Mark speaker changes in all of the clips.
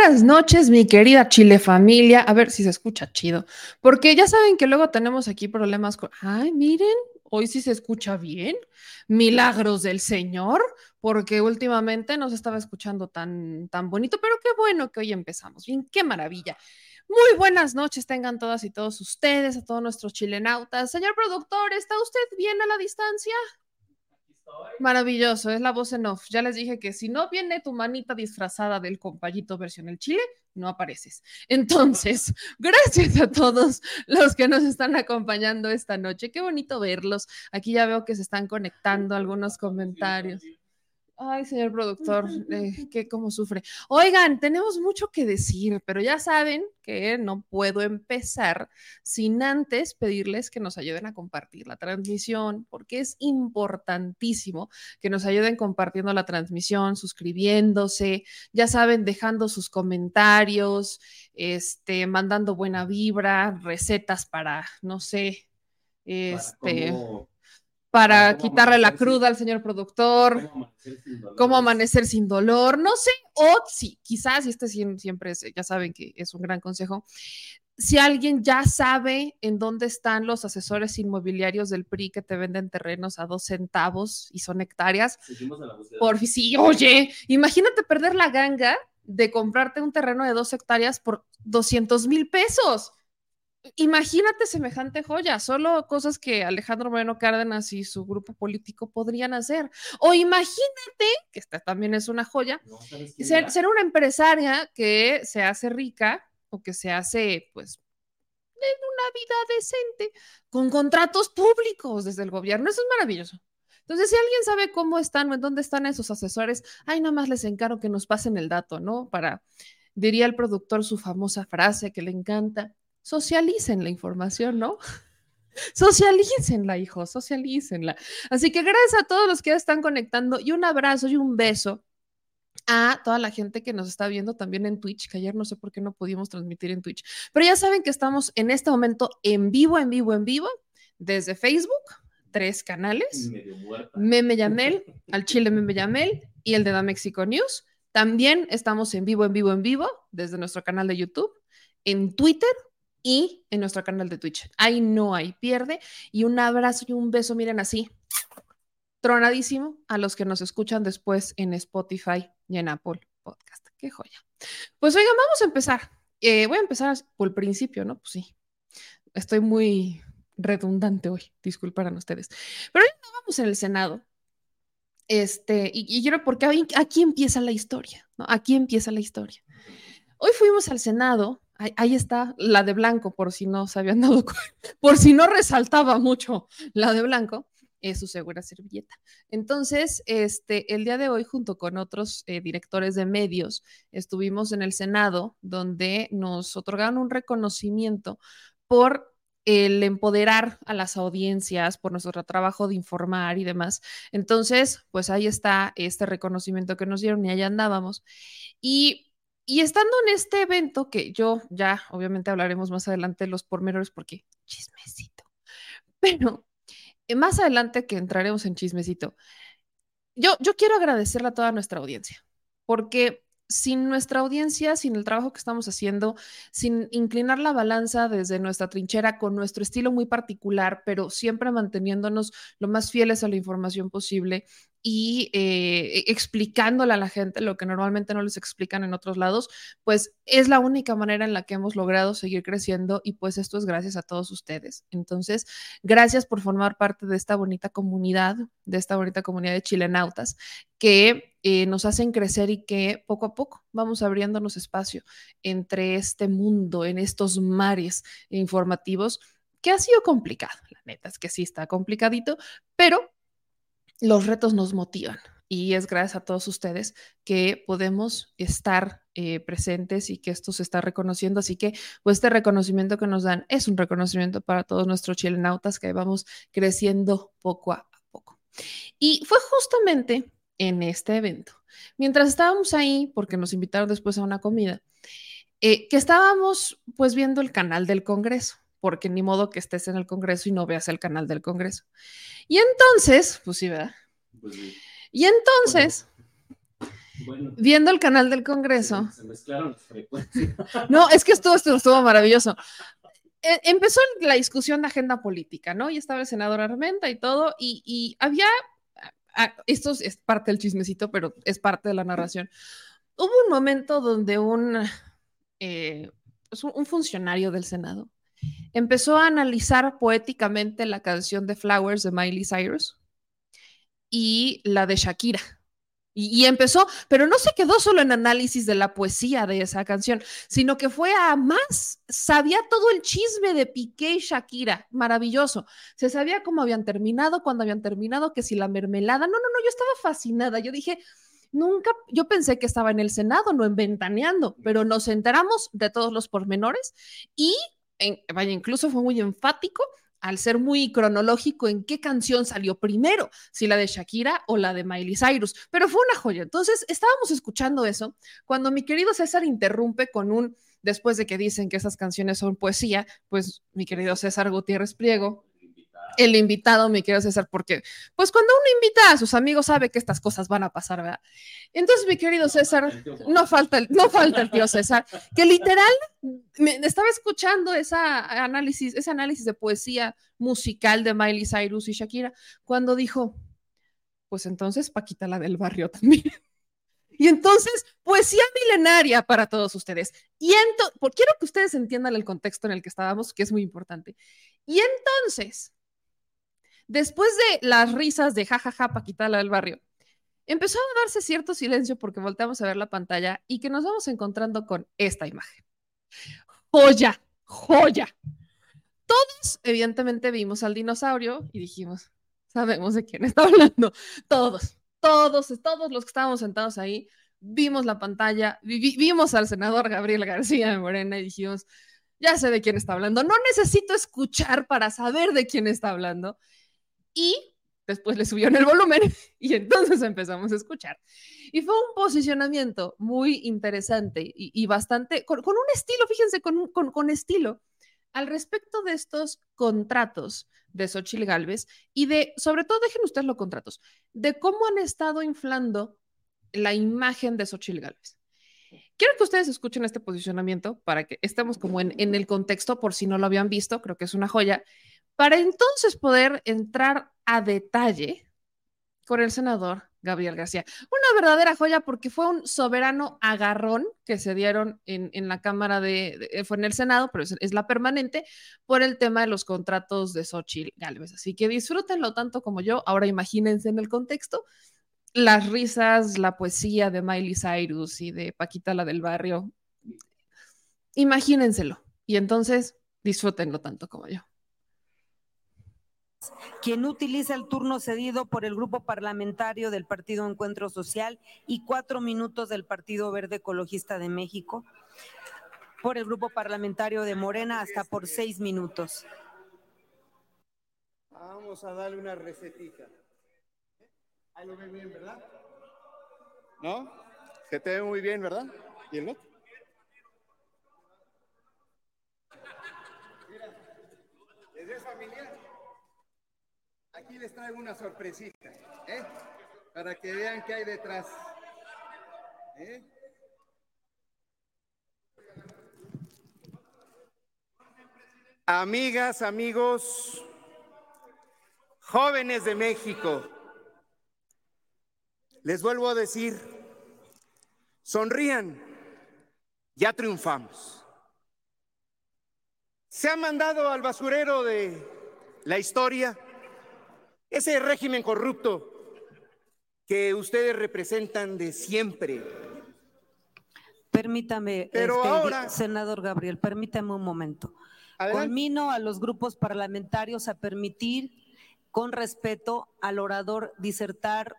Speaker 1: buenas noches, mi querida Chile familia. A ver si se escucha chido, porque ya saben que luego tenemos aquí problemas con. Ay, miren, hoy sí se escucha bien. Milagros del Señor, porque últimamente no se estaba escuchando tan, tan bonito, pero qué bueno que hoy empezamos. Bien, qué maravilla. Muy buenas noches tengan todas y todos ustedes, a todos nuestros chilenautas. Señor productor, ¿está usted bien a la distancia? Maravilloso, es la voz en off. Ya les dije que si no viene tu manita disfrazada del compayito versión el Chile, no apareces. Entonces, gracias a todos los que nos están acompañando esta noche. Qué bonito verlos. Aquí ya veo que se están conectando algunos comentarios. Ay, señor productor, eh, que cómo sufre. Oigan, tenemos mucho que decir, pero ya saben que no puedo empezar sin antes pedirles que nos ayuden a compartir la transmisión, porque es importantísimo que nos ayuden compartiendo la transmisión, suscribiéndose, ya saben, dejando sus comentarios, este, mandando buena vibra, recetas para, no sé, este para quitarle la cruda al señor productor, cómo amanecer, sin dolor, no sé, o sí, quizás, y este siempre es, ya saben que es un gran consejo, si alguien ya sabe en dónde están los asesores inmobiliarios del PRI que te venden terrenos a dos centavos y son hectáreas, por sí, oye, imagínate perder la ganga de comprarte un terreno de dos hectáreas por 200 mil pesos imagínate semejante joya, solo cosas que Alejandro Moreno Cárdenas y su grupo político podrían hacer. O imagínate, que esta también es una joya, ser, una empresaria que se hace rica o que se hace, pues, en una vida decente, con contratos públicos desde el gobierno. Eso es maravilloso. Entonces, si alguien sabe cómo están o en dónde están esos asesores, ay, nada más les encargo que nos pasen el dato, ¿no? Para, diría el productor su famosa frase que le encanta, socialicen la información, ¿no? Socialícenla, hijos, socialícenla. Así que gracias a todos los que ya están conectando y un abrazo y un beso a toda la gente que nos está viendo también en Twitch, que ayer no sé por qué no pudimos transmitir en Twitch, pero ya saben que estamos en este momento en vivo, en vivo, en vivo, desde Facebook, tres canales, Meme Yamel, al Chile Meme Yamel y el de Da Mexico News. También estamos en vivo, en vivo, en vivo, desde nuestro canal de YouTube, en Twitter y en nuestro canal de Twitch. Ahí no hay pierde. Y un abrazo y un beso, miren así, tronadísimo a los que nos escuchan después en Spotify y en Apple Podcast. Qué joya. Pues oigan, vamos a empezar. Eh, voy a empezar por el principio, ¿no? Pues sí. Estoy muy redundante hoy, disculparán ustedes. Pero ya vamos en el Senado. Este, y, y quiero porque aquí empieza la historia, ¿no? Aquí empieza la historia. Hoy fuimos al Senado Ahí, está la de blanco, por si no se habían dado por si no resaltaba mucho la de blanco, es su segura servilleta. Entonces, este, el día de hoy, junto con otros eh, directores de medios, estuvimos en el Senado, donde nos otorgaron un reconocimiento por el empoderar a las audiencias, por nuestro trabajo de informar y demás. Entonces, pues ahí está este reconocimiento que nos dieron y allá andábamos. Y y estando en este evento, que yo ya obviamente hablaremos más adelante de los pormenores porque chismecito, pero eh, más adelante que entraremos en chismecito, yo, yo quiero agradecerle a toda nuestra audiencia, porque sin nuestra audiencia, sin el trabajo que estamos haciendo, sin inclinar la balanza desde nuestra trinchera con nuestro estilo muy particular, pero siempre manteniéndonos lo más fieles a la información posible y eh, explicándole a la gente lo que normalmente no les explican en otros lados, pues es la única manera en la que hemos logrado seguir creciendo y pues esto es gracias a todos ustedes. Entonces, gracias por formar parte de esta bonita comunidad, de esta bonita comunidad de chilenautas que eh, nos hacen crecer y que poco a poco vamos abriéndonos espacio entre este mundo, en estos mares informativos que ha sido complicado. La neta es que sí está complicadito, pero los retos nos motivan y es gracias a todos ustedes que podemos estar eh, presentes y que esto se está reconociendo. Así que, pues, este reconocimiento que nos dan es un reconocimiento para todos nuestros chilenautas que vamos creciendo poco a poco. Y fue justamente en este evento, mientras estábamos ahí, porque nos invitaron después a una comida, eh, que estábamos pues viendo el canal del Congreso, porque ni modo que estés en el Congreso y no veas el canal del Congreso. Y entonces, pues sí, ¿verdad? Pues sí. Y entonces, viendo el canal del Congreso. Se, mezclaron las frecuencias. No, es que estuvo, estuvo, estuvo maravilloso. E, empezó la discusión de agenda política, ¿no? Y estaba el senador Armenta y todo, y, había, esto es parte del chismecito, pero es parte de la narración. Hubo un momento donde un, eh, pues un funcionario del Senado empezó a analizar poéticamente la canción de Flowers de Miley Cyrus y la de Shakira. Y, empezó, pero no se quedó solo en análisis de la poesía de esa canción, sino que fue a más, sabía todo el chisme de Piqué y Shakira, maravilloso. Se sabía cómo habían terminado, cuándo habían terminado, que si la mermelada, no, no, no, yo estaba fascinada, yo dije, nunca, yo pensé que estaba en el Senado, no en Ventaneando, pero nos enteramos de todos los pormenores y, vaya, incluso fue muy enfático al ser muy cronológico en qué canción salió primero, si la de Shakira o la de Miley Cyrus, pero fue una joya. Entonces, estábamos escuchando eso cuando mi querido César interrumpe con un, después de que dicen que esas canciones son poesía, pues mi querido César Gutiérrez Pliego el invitado, mi querido César, porque pues cuando uno invita a sus amigos sabe que estas cosas van a pasar, ¿verdad? Entonces, mi querido César, no falta el, no falta el tío César, que literal me, estaba escuchando esa análisis, ese análisis de poesía musical de Miley Cyrus y Shakira, cuando dijo, pues entonces Paquita la del barrio también. Y entonces, poesía milenaria para todos ustedes. Y entonces, quiero que ustedes entiendan el contexto en el que estábamos, que es muy importante. Y entonces, Después de las risas de jajaja, Paquita la del barrio, empezó a darse cierto silencio porque volteamos a ver la pantalla y que nos vamos encontrando con esta imagen. Joya, joya. Todos, evidentemente, vimos al dinosaurio y dijimos, sabemos de quién está hablando. Todos, todos, todos los que estábamos sentados ahí, vimos la pantalla, vimos al senador Gabriel García de Morena y dijimos, ya sé de quién está hablando, no necesito escuchar para saber de quién está hablando y después le subieron el volumen y entonces empezamos a escuchar. Y fue un posicionamiento muy interesante y, bastante, con, un estilo, fíjense, con, con, estilo, al respecto de estos contratos de Xochitl Galvez y de, sobre todo, dejen ustedes los contratos, de cómo han estado inflando la imagen de Xochitl Galvez. Quiero que ustedes escuchen este posicionamiento para que estemos como en, en el contexto, por si no lo habían visto, creo que es una joya para entonces poder entrar a detalle con el senador Gabriel García. Una verdadera joya porque fue un soberano agarrón que se dieron en, la Cámara de, fue en el Senado, pero es, la permanente, por el tema de los contratos de Xochitl Galvez. Así que disfrútenlo tanto como yo. Ahora imagínense en el contexto las risas, la poesía de Miley Cyrus y de Paquita la del barrio. Imagínenselo. Y entonces disfrútenlo tanto como yo
Speaker 2: quien utiliza el turno cedido por el grupo parlamentario del Partido Encuentro Social y cuatro minutos del Partido Verde Ecologista de México, por el grupo parlamentario de Morena hasta por seis minutos.
Speaker 3: Vamos a darle una recetita. Ahí lo ven bien, ¿verdad? ¿No? Se te ve muy bien, ¿verdad? ¿Y el otro? Mira, ¿es familiar? Aquí les traigo una sorpresita, ¿eh? Para que vean qué hay detrás. ¿eh? Amigas, amigos, jóvenes de México, les vuelvo a decir, sonrían, ya triunfamos. Se ha mandado al basurero de la historia ese régimen corrupto que ustedes representan de siempre.
Speaker 2: Permítame, Pero este, ahora... senador Gabriel, permítame un momento.
Speaker 4: Adelante.
Speaker 2: Conmino a los grupos parlamentarios a permitir, con respeto al orador, disertar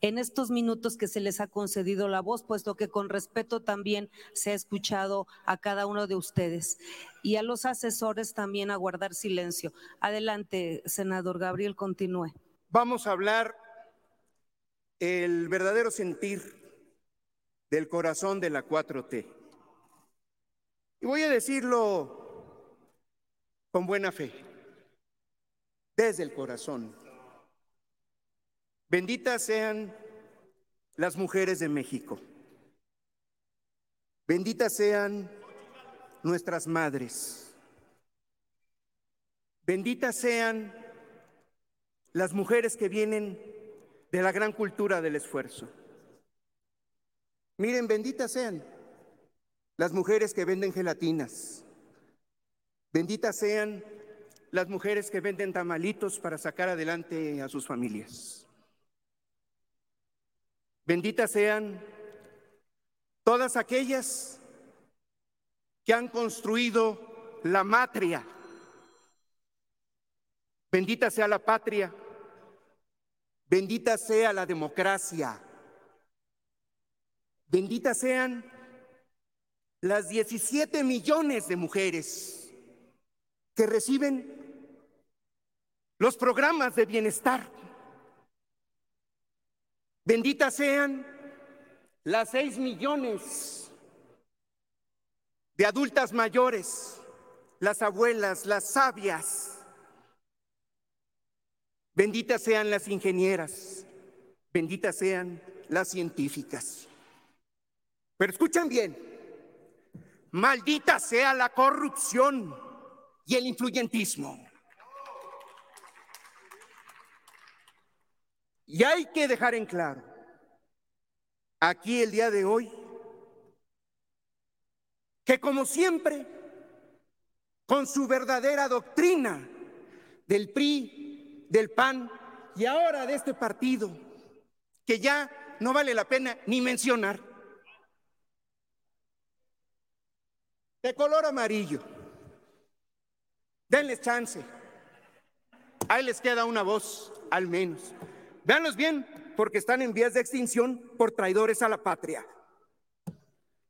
Speaker 2: en estos minutos que se les ha concedido la voz, puesto que con respeto también se ha escuchado a cada uno de ustedes. Y a los asesores también a guardar silencio. Adelante, senador Gabriel, continúe.
Speaker 4: Vamos a hablar el verdadero sentir del corazón de la 4T. Y voy a decirlo con buena fe, desde el corazón. Benditas sean las mujeres de México. Benditas sean nuestras madres. Benditas sean las mujeres que vienen de la gran cultura del esfuerzo. Miren, benditas sean las mujeres que venden gelatinas. Benditas sean las mujeres que venden tamalitos para sacar adelante a sus familias. Benditas sean todas aquellas que han construido la matria. Bendita sea la patria. Bendita sea la democracia. Bendita sean las 17 millones de mujeres que reciben los programas de bienestar. Benditas sean las 6 millones de adultas mayores, las abuelas, las sabias. Benditas sean las ingenieras, benditas sean las científicas. Pero escuchen bien, maldita sea la corrupción y el influyentismo. Y hay que dejar en claro, aquí el día de hoy, que como siempre, con su verdadera doctrina del PRI, del PAN y ahora de este partido, que ya no vale la pena ni mencionar, de color amarillo. Denles chance. Ahí les queda una voz, al menos. Véanlos bien, porque están en vías de extinción por traidores a la patria.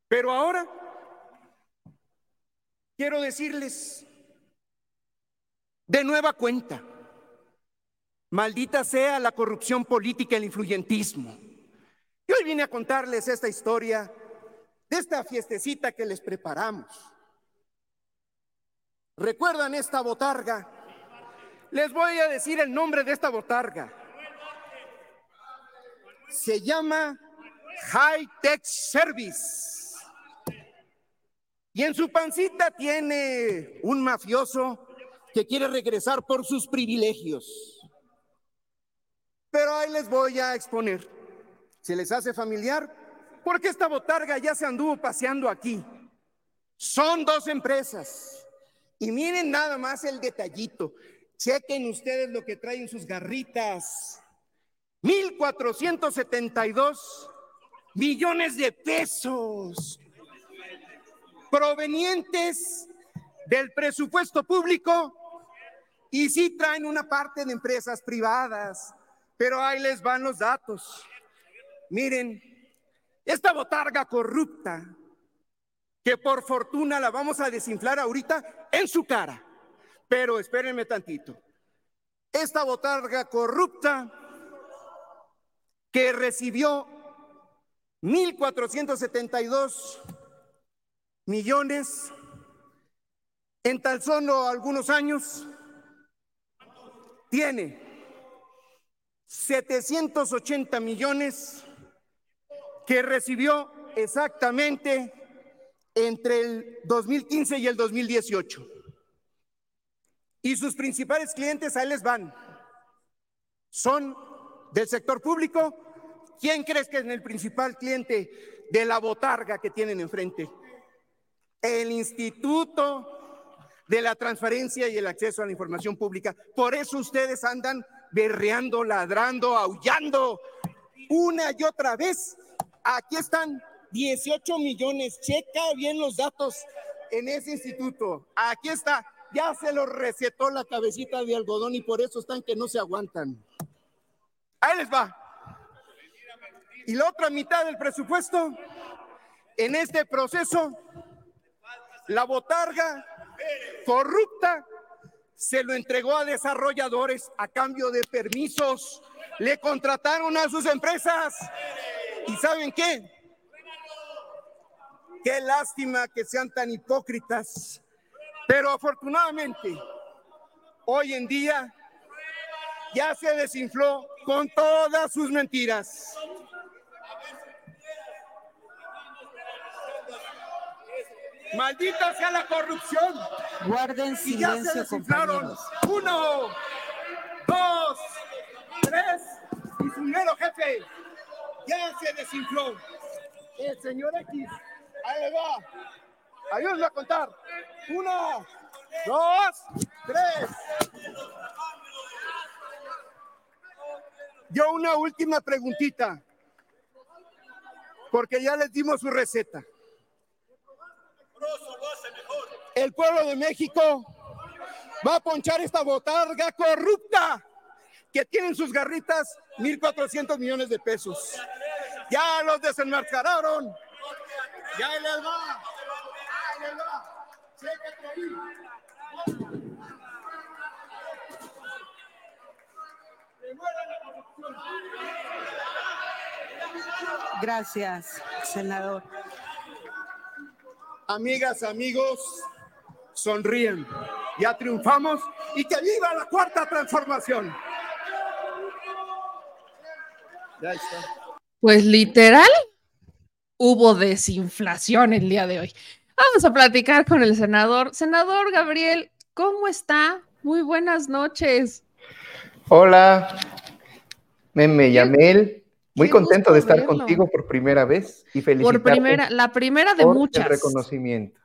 Speaker 4: Pero ahora quiero decirles de nueva cuenta, maldita sea la corrupción política y el influyentismo. Y hoy vine a contarles esta historia de esta fiestecita que les preparamos. ¿Recuerdan esta botarga? Les voy a decir el nombre de esta botarga. Se llama High Tech Service. Y en su pancita tiene un mafioso que quiere regresar por sus privilegios. Pero ahí les voy a exponer. ¿Se les hace familiar? Porque esta botarga ya se anduvo paseando aquí. Son dos empresas. Y miren nada más el detallito. Chequen ustedes lo que traen sus garritas. 1.472 millones de pesos provenientes del presupuesto público y sí traen una parte de empresas privadas, pero ahí les van los datos. Miren, esta botarga corrupta, que por fortuna la vamos a desinflar ahorita en su cara, pero espérenme tantito. Esta botarga corrupta que recibió 1.472 millones en tan solo algunos años, tiene 780 millones que recibió exactamente entre el 2015 y el 2018. Y sus principales clientes ahí les van. Son del sector público. ¿Quién crees que es el principal cliente de la botarga que tienen enfrente? El Instituto de la Transparencia y el Acceso a la Información Pública. Por eso ustedes andan berreando, ladrando, aullando una y otra vez. Aquí están 18 millones. Checa bien los datos en ese instituto. Aquí está
Speaker 3: ya se los recetó la cabecita de algodón y por eso están que no se aguantan. Ahí les va. Y la otra mitad del presupuesto, en este proceso, la botarga corrupta se lo entregó a desarrolladores a cambio de permisos. Le contrataron a sus empresas. ¿Y saben qué? Qué lástima que sean tan hipócritas. Pero afortunadamente, hoy en día ya se desinfló con todas sus mentiras. Maldita sea la corrupción.
Speaker 2: Guarden silencio, compañeros.
Speaker 3: Uno, dos, tres. Y su mero jefe ya se desinfló. El señor X. Ahí le va. Ayúdenme a contar. Uno, dos, tres. Yo una última preguntita. Porque ya les dimos su receta. El pueblo de México va a ponchar esta botarga corrupta que tiene en sus garritas 1.400 millones de pesos. Ya los desenmascararon. Ya les va. Les.
Speaker 2: Gracias, senador.
Speaker 3: Amigas, amigos, sonríen. Ya triunfamos y que viva la cuarta transformación. Ya está.
Speaker 1: Pues literal, hubo desinflación el día de hoy. Vamos a platicar con el senador. Senador Gabriel, ¿cómo está? Muy buenas noches.
Speaker 4: Hola, Meme Yamel. Muy
Speaker 1: qué
Speaker 4: contento de estar
Speaker 1: verlo.
Speaker 4: contigo por primera vez y felicitarte
Speaker 1: Por primera, la primera de
Speaker 4: por
Speaker 1: muchas.
Speaker 4: el reconocimiento.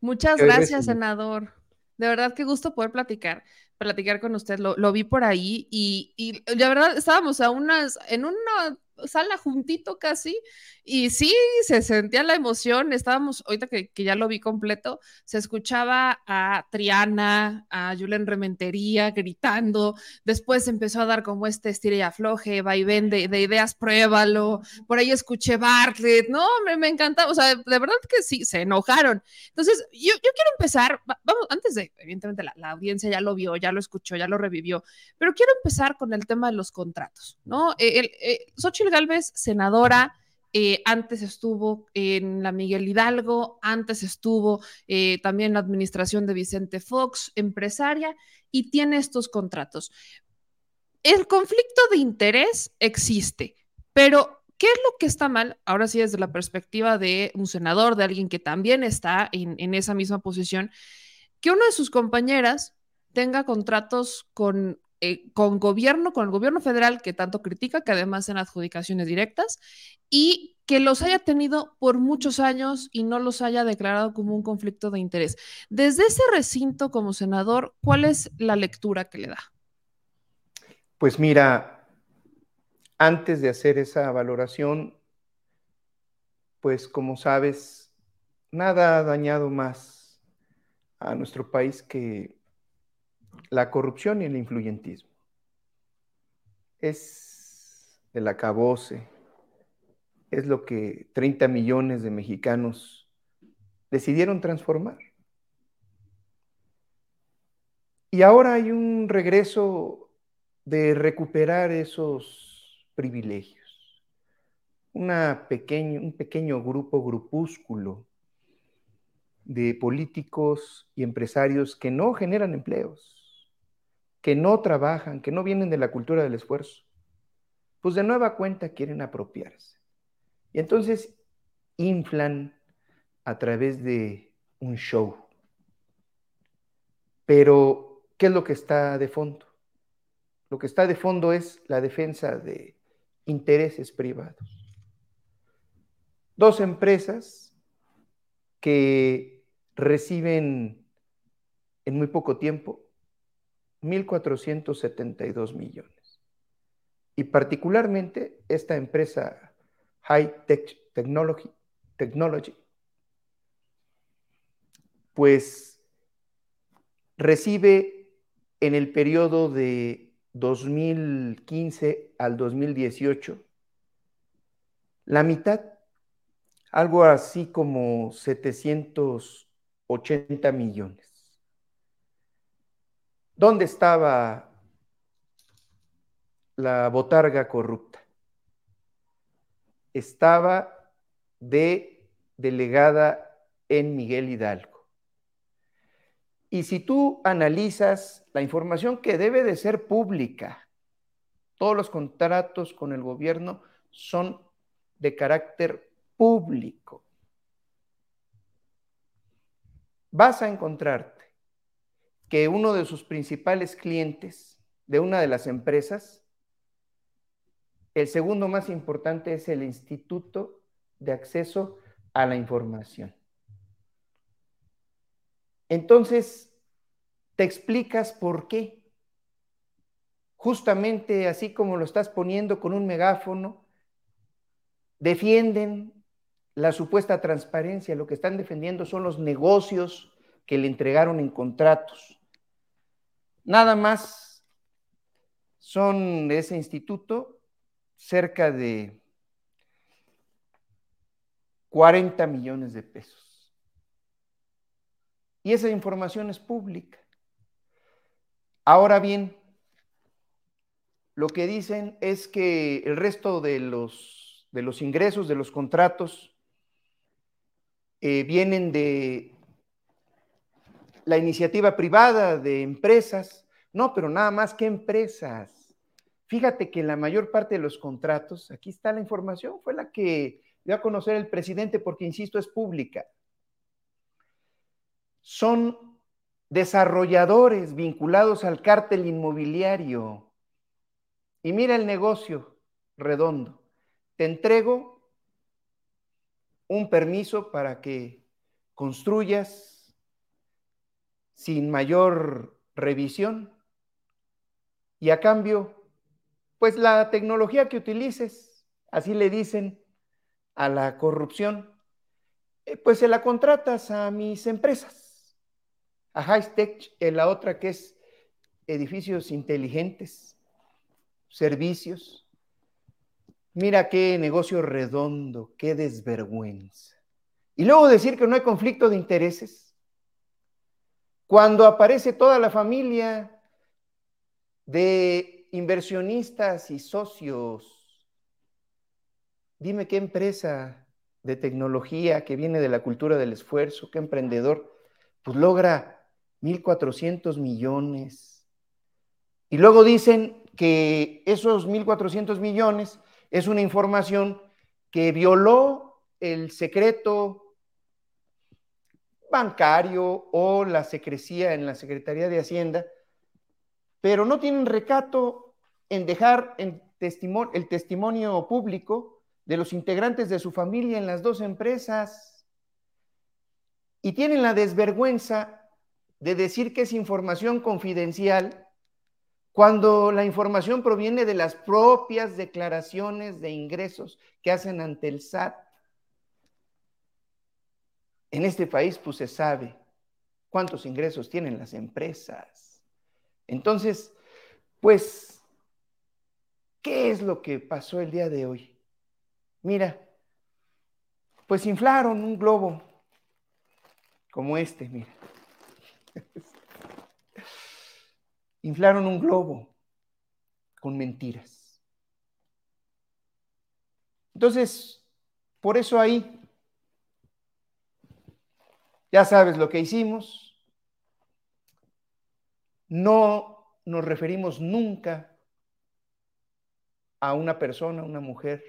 Speaker 1: Muchas gracias, senador. De verdad, qué gusto poder platicar, platicar con usted. Lo, lo vi por ahí y, y de verdad estábamos a unas, en una sala juntito casi y sí, se sentía la emoción. Estábamos, ahorita que, ya lo vi completo, se escuchaba a Triana, a Julen Rementería gritando. Después empezó a dar como este estira y afloje, vaivén de, de ideas, pruébalo. Por ahí escuché Bartlett. No, me, me encantaba. O sea, de verdad que sí, se enojaron. Entonces, yo, yo quiero empezar, va- vamos, antes de, evidentemente, la, la audiencia ya lo vio, ya lo escuchó, ya lo revivió, pero quiero empezar con el tema de los contratos, ¿no? Eh, el, eh, Xochitl Galvez, senadora, eh, antes estuvo en la Miguel Hidalgo, antes estuvo eh, también en la administración de Vicente Fox, empresaria, y tiene estos contratos. El conflicto de interés existe, pero ¿qué es lo que está mal? Ahora sí, desde la perspectiva de un senador, de alguien que también está en, en esa misma posición, que una de sus compañeras tenga contratos con, eh, con gobierno, con el gobierno federal que tanto critica, que además en adjudicaciones directas, y que los haya tenido por muchos años y no los haya declarado como un conflicto de interés. Desde ese recinto como senador, ¿cuál es la lectura que le da?
Speaker 4: Pues mira, antes de hacer esa valoración, pues como sabes, nada ha dañado más a nuestro país que la corrupción y el influyentismo. Es el acabose, es lo que 30 millones de mexicanos decidieron transformar. Y ahora hay un regreso de recuperar esos privilegios. Una pequeño, un pequeño grupo, grupúsculo de políticos y empresarios que no generan empleos, que no trabajan, que no vienen de la cultura del esfuerzo, pues de nueva cuenta quieren apropiarse. Y entonces inflan a través de un show. Pero, ¿qué es lo que está de fondo? Lo que está de fondo es la defensa de intereses privados. Dos empresas que reciben en muy poco tiempo 1.472 millones. Y particularmente esta empresa High Tech Technology, Technology pues recibe en el periodo de 2015 al 2018 la mitad, algo así como 780 millones. ¿Dónde estaba la botarga corrupta? Estaba de delegada en Miguel Hidalgo. Y si tú analizas la información que debe de ser pública, todos los contratos con el gobierno son de carácter público. Vas a encontrarte que uno de sus principales clientes de una de las empresas, el segundo más importante es el Instituto de Acceso a la Información. Entonces, te explicas por qué. Justamente así como lo estás poniendo con un megáfono, defienden la supuesta transparencia, lo que están defendiendo son los negocios que le entregaron en contratos. Nada más son de ese instituto cerca de 40 millones de pesos. Y esa información es pública. Ahora bien, lo que dicen es que el resto de los, de los ingresos, de los contratos, eh, vienen de la iniciativa privada de empresas. No, pero nada más que empresas. Fíjate que la mayor parte de los contratos, aquí está la información, fue la que dio a conocer el presidente porque, insisto, es pública. Son desarrolladores vinculados al cártel inmobiliario. Y mira el negocio redondo. Te entrego un permiso para que construyas sin mayor revisión. Y a cambio, pues la tecnología que utilices, así le dicen a la corrupción, eh, pues se la contratas a mis empresas, a Hightech, en la otra que es edificios inteligentes, servicios. Mira qué negocio redondo, qué desvergüenza. Y luego decir que no hay conflicto de intereses. Cuando aparece toda la familia de inversionistas y socios, dime qué empresa de tecnología que viene de la cultura del esfuerzo, qué emprendedor, pues logra 1.400 millones. Y luego dicen que esos 1.400 millones es una información que violó el secreto bancario o la secrecía en la Secretaría de Hacienda, pero no tienen recato en dejar en el testimonio público de los integrantes de su familia en las dos empresas y tienen la desvergüenza de decir que es información confidencial cuando la información proviene de las propias declaraciones de ingresos que hacen ante el SAT. En este país, pues se sabe cuántos ingresos tienen las empresas. Entonces, pues, ¿qué es lo que pasó el día de hoy? Mira, pues inflaron un globo como este, mira. inflaron un globo con mentiras. Entonces, por eso ahí ya sabes lo que hicimos. No nos referimos nunca a una persona, a una mujer,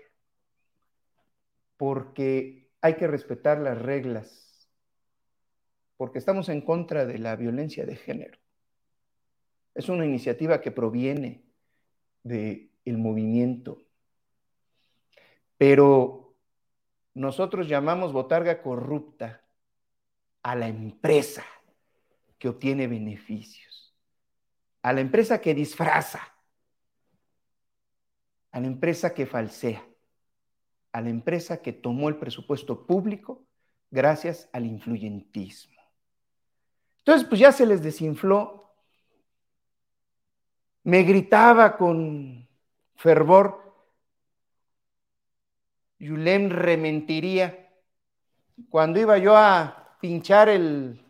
Speaker 4: porque hay que respetar las reglas, porque estamos en contra de la violencia de género. Es una iniciativa que proviene del movimiento, pero nosotros llamamos botarga corrupta a la empresa que obtiene beneficios, a la empresa que disfraza, a la empresa que falsea, a la empresa que tomó el presupuesto público gracias al influyentismo. Entonces, pues ya se les desinfló. Me gritaba con fervor, Yulem rementiría. Cuando iba yo a pinchar el,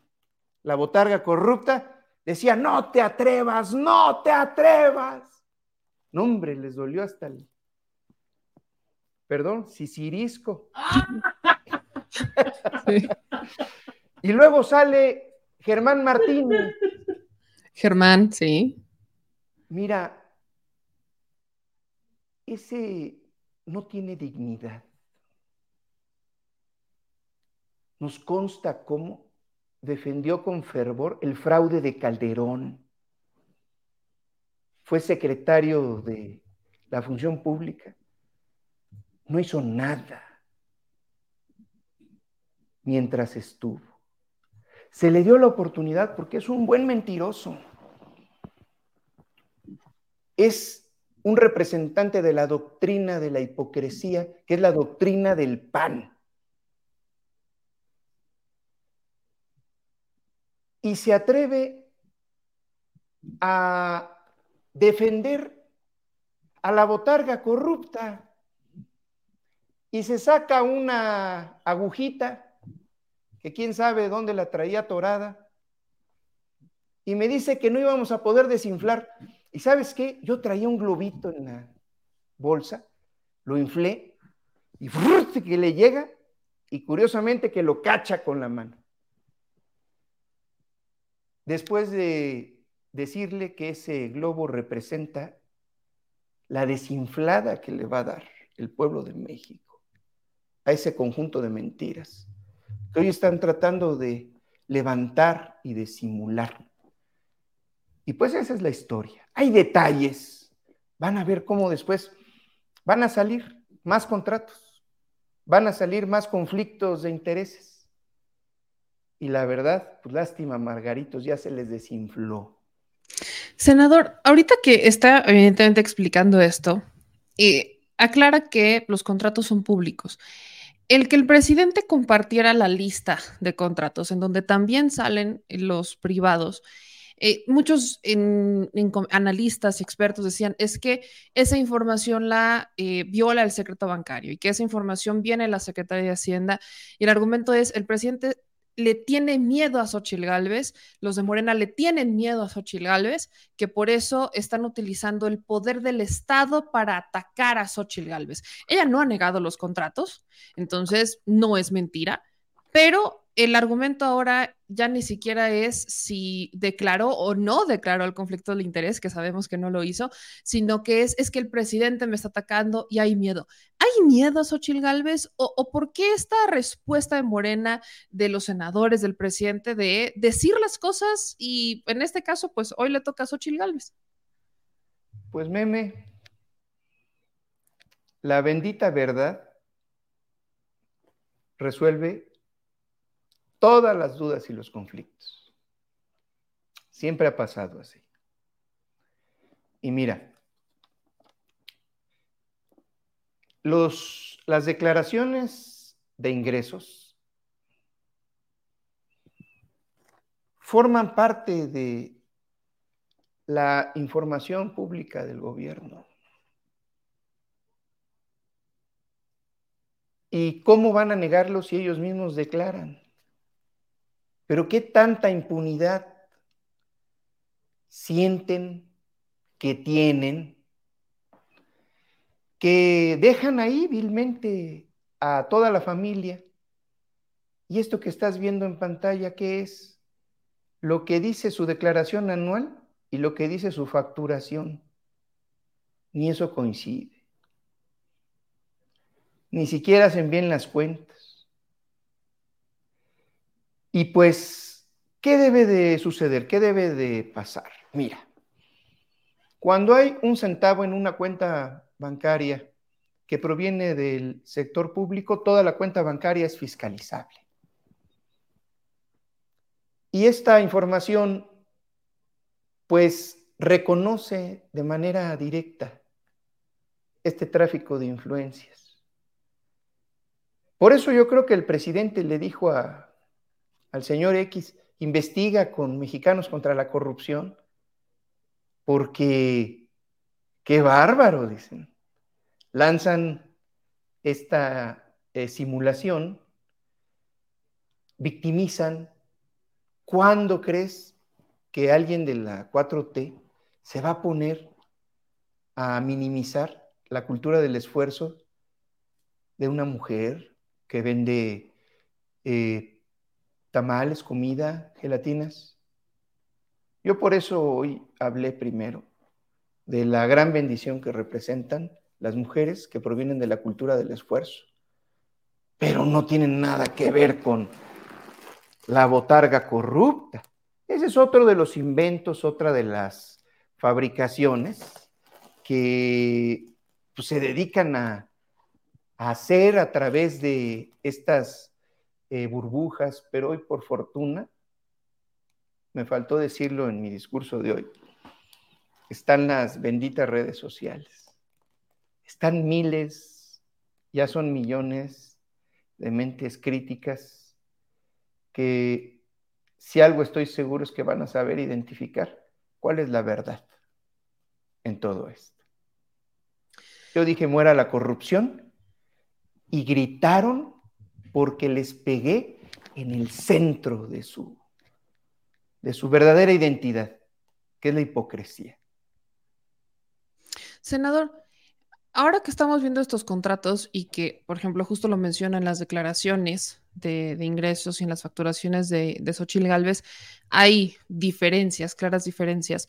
Speaker 4: la botarga corrupta, decía, no te atrevas, no te atrevas. No, hombre, les dolió hasta el, perdón, sisirisco. Y luego sale Germán Martínez.
Speaker 1: Germán, sí.
Speaker 4: Mira, ese no tiene dignidad. Nos consta cómo defendió con fervor el fraude de Calderón. Fue secretario de la función pública. No hizo nada mientras estuvo. Se le dio la oportunidad porque es un buen mentiroso. Es un representante de la doctrina de la hipocresía, que es la doctrina del pan. Y se atreve a defender a la botarga corrupta y se saca una agujita que quién sabe dónde la traía torada y me dice que no íbamos a poder desinflar. Y sabes qué? Yo traía un globito en la bolsa, lo inflé y que le llega y curiosamente que lo cacha con la mano. Después de decirle que ese globo representa la desinflada que le va a dar el pueblo de México a ese conjunto de mentiras que hoy están tratando de levantar y de simular. Y pues esa es la historia. Hay detalles. Van a ver cómo después van a salir más contratos, van a salir más conflictos de intereses. Y la verdad, pues lástima, Margaritos, ya se les desinfló.
Speaker 1: Senador, ahorita que está evidentemente explicando esto, eh, aclara que los contratos son públicos. El que el presidente compartiera la lista de contratos, en donde también salen los privados, eh, muchos analistas y expertos decían es que esa información la eh, viola el secreto bancario y que esa información viene de la Secretaría de Hacienda. Y el argumento es el presidente le tiene miedo a Xochitl Gálvez, los de Morena le tienen miedo a Xochitl Gálvez, que por eso están utilizando el poder del Estado para atacar a Xochitl Gálvez. Ella no ha negado los contratos, entonces no es mentira, pero el argumento ahora ya ni siquiera es si declaró o no declaró el conflicto de interés, que sabemos que no lo hizo, sino que es, es que el presidente me está atacando y hay miedo. ¿Hay miedo, Xochil Gálvez? ¿O, ¿O por qué esta respuesta de Morena, de los senadores, del presidente, de decir las cosas y en este caso, pues hoy le toca a Xochil Gálvez?
Speaker 4: Pues meme, la bendita verdad resuelve todas las dudas y los conflictos. Siempre ha pasado así. Y mira, los, las declaraciones de ingresos forman parte de la información pública del gobierno. ¿Y cómo van a negarlo si ellos mismos declaran? Pero qué tanta impunidad sienten que tienen que dejan ahí vilmente a toda la familia. Y esto que estás viendo en pantalla, ¿qué es? Lo que dice su declaración anual y lo que dice su facturación. Ni eso coincide. Ni siquiera hacen bien las cuentas. Y pues, ¿qué debe de suceder? ¿Qué debe de pasar? Mira, cuando hay un centavo en una cuenta bancaria que proviene del sector público, toda la cuenta bancaria es fiscalizable. Y esta información, pues, reconoce de manera directa este tráfico de influencias. Por eso yo creo que el presidente le dijo a al señor X, investiga con Mexicanos contra la Corrupción, porque qué bárbaro, dicen. Lanzan esta eh, simulación, victimizan. ¿Cuándo crees que alguien de la 4T se va a poner a minimizar la cultura del esfuerzo de una mujer que vende eh, tamales, comida, gelatinas. Yo por eso hoy hablé primero de la gran bendición que representan las mujeres que provienen de la cultura del esfuerzo, pero no tienen nada que ver con la botarga corrupta. Ese es otro de los inventos, otra de las fabricaciones que pues, se dedican a, hacer a través de estas eh, burbujas, pero hoy por fortuna, me faltó decirlo en mi discurso de hoy, están las benditas redes sociales. Están miles, ya son millones de mentes críticas que si algo estoy seguro es que van a saber identificar cuál es la verdad en todo esto. Yo dije, muera la corrupción y gritaron porque les pegué en el centro de su, de su verdadera identidad, que es la hipocresía.
Speaker 1: Senador, ahora que estamos viendo estos contratos y que, por ejemplo, justo lo mencionan las declaraciones de, ingresos y en las facturaciones de, de Xochitl Galvez, hay diferencias, claras diferencias.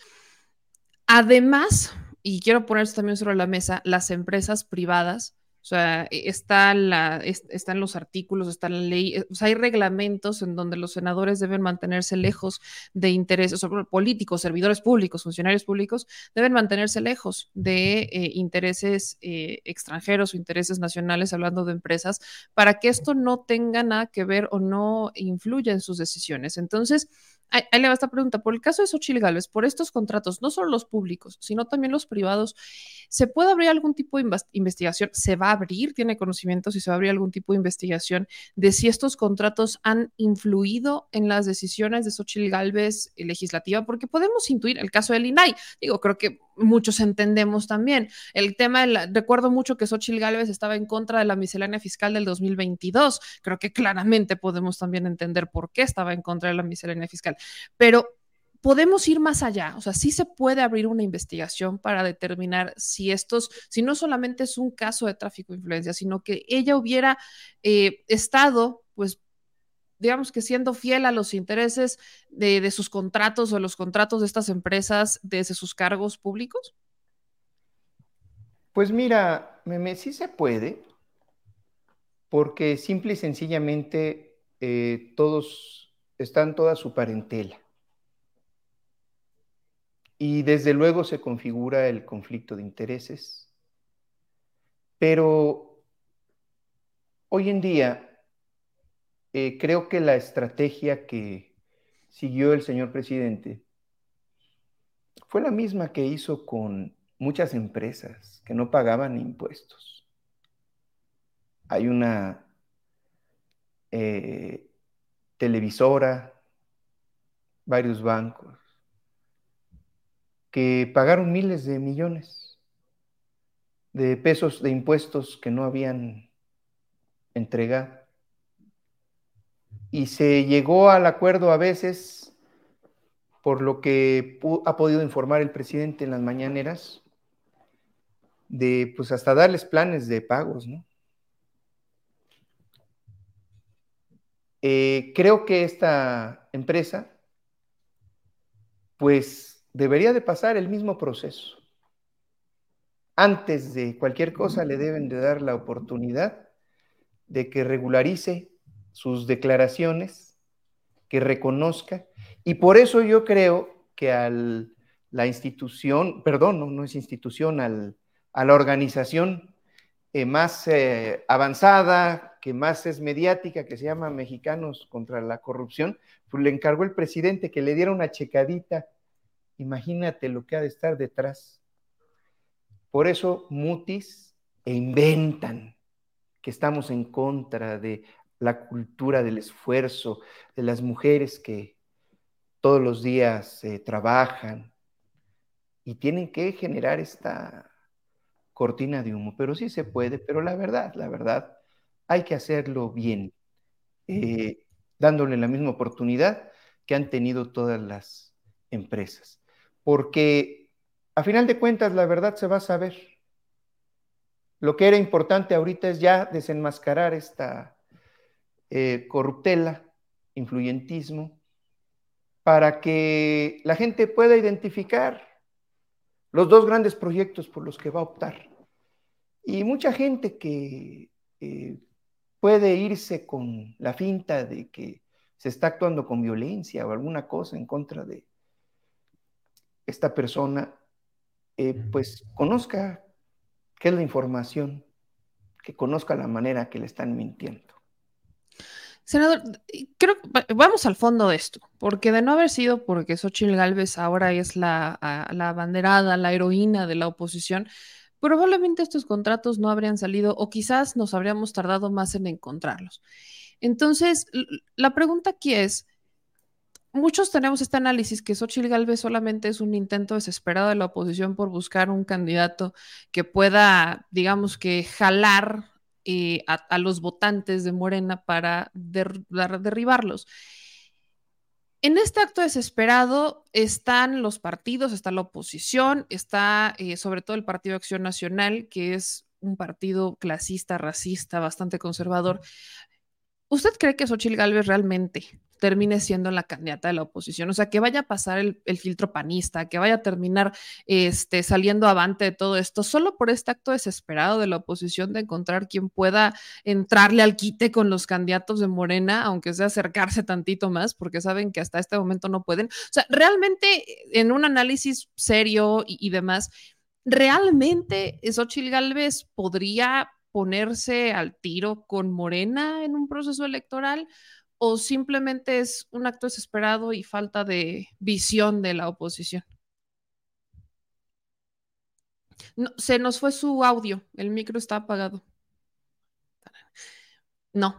Speaker 1: Además, y quiero poner también sobre la mesa, las empresas privadas o sea, e, está la, están los artículos, está la ley, eh, o sea, hay reglamentos en donde los senadores deben mantenerse lejos de intereses, sobre políticos, servidores públicos, funcionarios públicos, deben mantenerse lejos de eh, intereses eh, extranjeros o intereses nacionales, hablando de empresas, para que esto no tenga nada que ver o no influya en sus decisiones. Entonces, Ahí, le va esta pregunta. Por el caso de Xochitl Gálvez, por estos contratos, no solo los públicos, sino también los privados, ¿se puede abrir algún tipo de investigación? ¿Se va a abrir? ¿Tiene conocimiento si se va a abrir algún tipo de investigación de si estos contratos han influido en las decisiones de Xochitl Gálvez legislativa? Porque podemos intuir el caso del INAI. Digo, creo que muchos entendemos también. El tema, recuerdo mucho que Xochitl Gálvez estaba en contra de la miscelánea fiscal del 2022. Creo que claramente podemos también entender por qué estaba en contra de la miscelánea fiscal. Pero podemos ir más allá, o sea, sí se puede abrir una investigación para determinar si estos, si no solamente es un caso de tráfico de influencia, sino que ella hubiera eh, estado, pues, digamos que siendo fiel a los intereses de, sus contratos o los contratos de estas empresas desde sus cargos públicos?
Speaker 4: Pues mira, Meme, sí se puede, porque simple y sencillamente eh, todos están toda su parentela. Y desde luego se configura el conflicto de intereses. Pero hoy en día eh, creo que la estrategia que siguió el señor presidente fue la misma que hizo con muchas empresas que no pagaban impuestos. Hay una eh, televisora, varios bancos, que pagaron miles de millones de pesos de impuestos que no habían entregado y se llegó al acuerdo a veces, por lo que ha podido informar el presidente en las mañaneras, de pues hasta darles planes de pagos, ¿no? Eh, creo que esta empresa, pues debería de pasar el mismo proceso. Antes de cualquier cosa le deben de dar la oportunidad de que regularice sus declaraciones, que reconozca. Y por eso yo creo que a la institución, perdón, no, no es institución, a la organización eh, más eh, avanzada, que más es mediática, que se llama Mexicanos contra la Corrupción, pues le encargó el presidente que le diera una checadita. Imagínate lo que ha de estar detrás. Por eso mutis e inventan que estamos en contra de la cultura del esfuerzo, de las mujeres que todos los días eh, trabajan y tienen que generar esta cortina de humo, pero sí se puede, pero la verdad, la verdad, hay que hacerlo bien, eh, dándole la misma oportunidad que han tenido todas las empresas, porque a final de cuentas la verdad se va a saber. Lo que era importante ahorita es ya desenmascarar esta eh, corruptela, influyentismo, para que la gente pueda identificar los dos grandes proyectos por los que va a optar. Y mucha gente que eh, puede irse con la finta de que se está actuando con violencia o alguna cosa en contra de esta persona, eh, pues conozca qué es la información, que conozca la manera que le están mintiendo.
Speaker 1: Senador, creo que vamos al fondo de esto, porque de no haber sido porque Xochitl Galvez ahora es la, la abanderada, la heroína de la oposición, probablemente estos contratos no habrían salido o quizás nos habríamos tardado más en encontrarlos. Entonces, la pregunta aquí es, muchos tenemos este análisis que Xochitl Galvez solamente es un intento desesperado de la oposición por buscar un candidato que pueda, digamos que, jalar eh, a, los votantes de Morena para derribarlos. En este acto desesperado están los partidos, está la oposición, está eh, sobre todo el Partido Acción Nacional, que es un partido clasista, racista, bastante conservador. ¿Usted cree que Xochitl Gálvez realmente termine siendo la candidata de la oposición, o sea, que vaya a pasar el, filtro panista, que vaya a terminar este, saliendo avante de todo esto, solo por este acto desesperado de la oposición de encontrar quien pueda entrarle al quite con los candidatos de Morena, aunque sea acercarse tantito más, porque saben que hasta este momento no pueden. O sea, realmente en un análisis serio y, demás, ¿realmente Xochitl Galvez podría ponerse al tiro con Morena en un proceso electoral? O simplemente es un acto desesperado y falta de visión de la oposición? se nos fue su audio, el micro está apagado. No,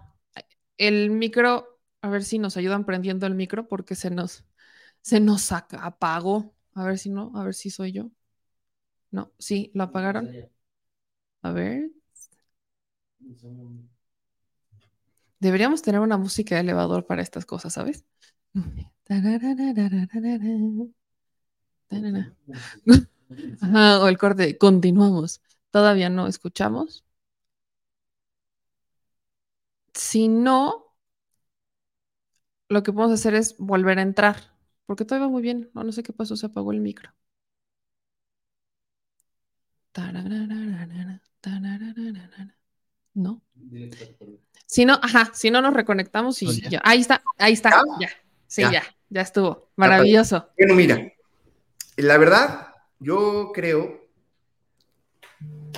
Speaker 1: el micro, a ver si nos ayudan prendiendo el micro porque se nos, se nos apagó. A ver si no, a ver si soy yo. No, sí, lo apagaron. A ver. Deberíamos tener una música de elevador para estas cosas, ¿sabes? o el corte, continuamos. Todavía no escuchamos. Si no, lo que podemos hacer es volver a entrar, porque todo va muy bien. No, no sé qué pasó, se apagó el micro. No. Si no, ajá, si no nos reconectamos y ya. Ahí está, ahí está, ya. Sí, ya, ya, estuvo. Maravilloso.
Speaker 4: Bueno, mira, la verdad, yo creo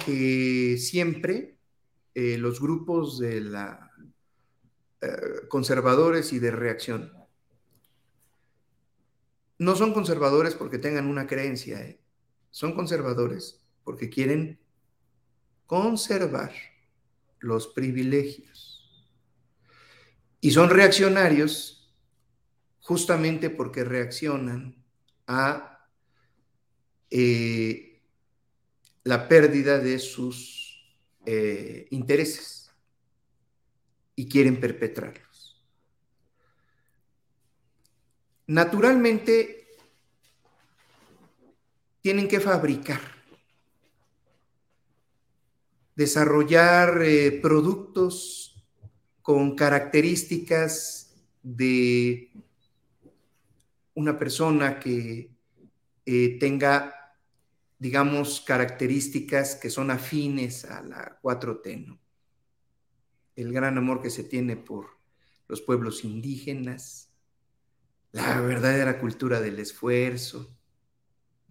Speaker 4: que siempre eh, los grupos de la eh, conservadores y de reacción no son conservadores porque tengan una creencia, eh. son conservadores porque quieren conservar los privilegios. Y son reaccionarios justamente porque reaccionan a eh, la pérdida de sus eh, intereses y quieren perpetrarlos. Naturalmente, tienen que fabricar desarrollar eh, productos con características de una persona que eh, tenga, digamos, características que son afines a la 4T, El gran amor que se tiene por los pueblos indígenas, la verdadera cultura del esfuerzo,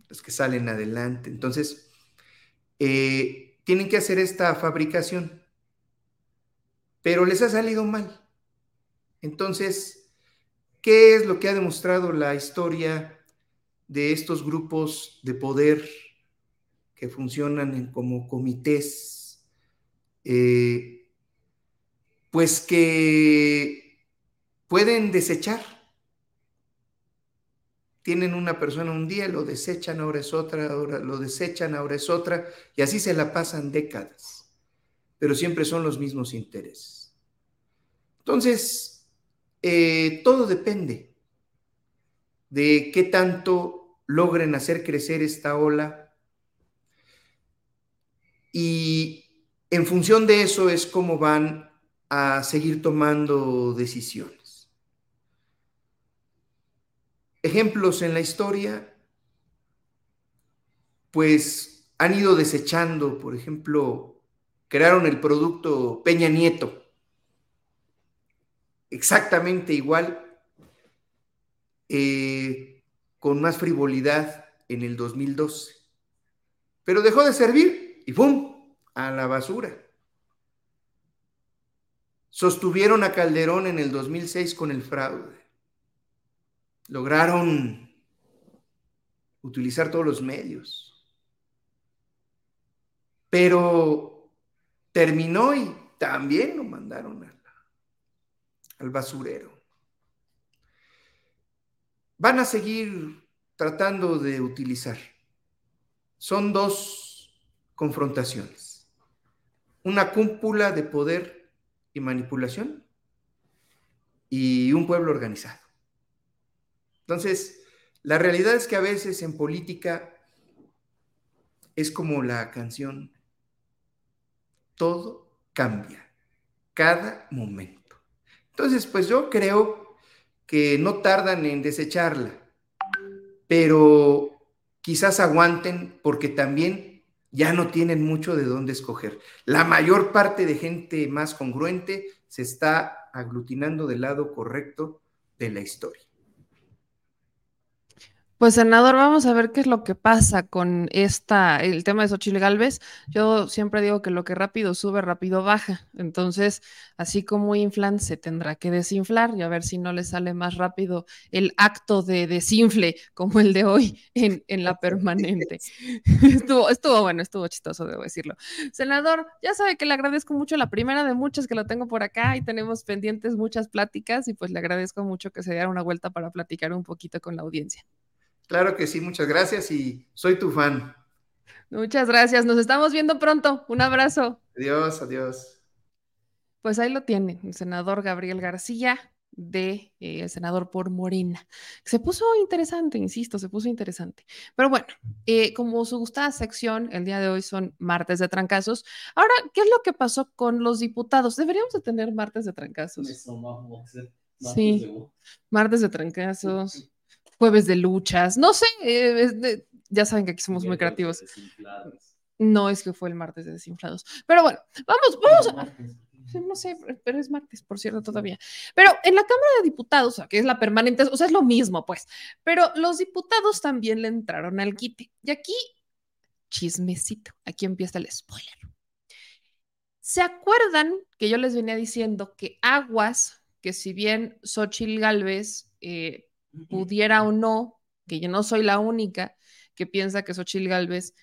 Speaker 4: los que salen adelante. Entonces, eh, tienen que hacer esta fabricación, pero les ha salido mal. Entonces, ¿qué es lo que ha demostrado la historia de estos grupos de poder que funcionan como comités? Eh, pues que pueden desechar tienen una persona un día, lo desechan, ahora es otra, ahora lo desechan, ahora es otra, y así se la pasan décadas, pero siempre son los mismos intereses. Entonces, eh, todo depende de qué tanto logren hacer crecer esta ola y en función de eso es cómo van a seguir tomando decisiones. Ejemplos en la historia, pues han ido desechando, por ejemplo, crearon el producto Peña Nieto, exactamente igual, eh, con más frivolidad en el 2012, pero dejó de servir y ¡pum! a la basura. Sostuvieron a Calderón en el 2006 con el fraude. Lograron utilizar todos los medios. Pero terminó y también lo mandaron al, al basurero. Van a seguir tratando de utilizar. Son dos confrontaciones. Una cúpula de poder y manipulación y un pueblo organizado. Entonces, la realidad es que a veces en política es como la canción, todo cambia, cada momento. Entonces, pues yo creo que no tardan en desecharla, pero quizás aguanten porque también ya no tienen mucho de dónde escoger. La mayor parte de gente más congruente se está aglutinando del lado correcto de la historia.
Speaker 1: Pues senador, vamos a ver qué es lo que pasa con esta, el tema de Xochitl Galvez. Yo siempre digo que lo que rápido sube, rápido baja. Entonces, así como inflan, se tendrá que desinflar y a ver si no le sale más rápido el acto de desinfle como el de hoy en, en la permanente. estuvo, estuvo bueno, estuvo chistoso, debo decirlo. Senador, ya sabe que le agradezco mucho la primera de muchas que lo tengo por acá y tenemos pendientes muchas pláticas y pues le agradezco mucho que se diera una vuelta para platicar un poquito con la audiencia.
Speaker 4: Claro que sí, muchas gracias y soy tu fan.
Speaker 1: Muchas gracias, nos estamos viendo pronto. Un abrazo.
Speaker 4: Adiós, adiós.
Speaker 1: Pues ahí lo tiene, el senador Gabriel García, de eh, el senador por Morena. Se puso interesante, insisto, se puso interesante. Pero bueno, eh, como su gustada sección, el día de hoy son martes de trancazos. Ahora, ¿qué es lo que pasó con los diputados? Deberíamos de tener martes de trancazos. Sí, martes de trancazos jueves de luchas, no sé, eh, ya saben que aquí somos muy creativos. No es que fue el martes de desinflados. Pero bueno, vamos, vamos a... No sé, pero es martes, por cierto, todavía. Pero en la Cámara de Diputados, que es la permanente, o sea, es lo mismo, pues. Pero los diputados también le entraron al quite. Y aquí, chismecito, aquí empieza el spoiler. ¿Se acuerdan que yo les venía diciendo que aguas, que si bien Xochil Galvez eh, pudiera o no, que yo no soy la única que piensa que Xochil Gálvez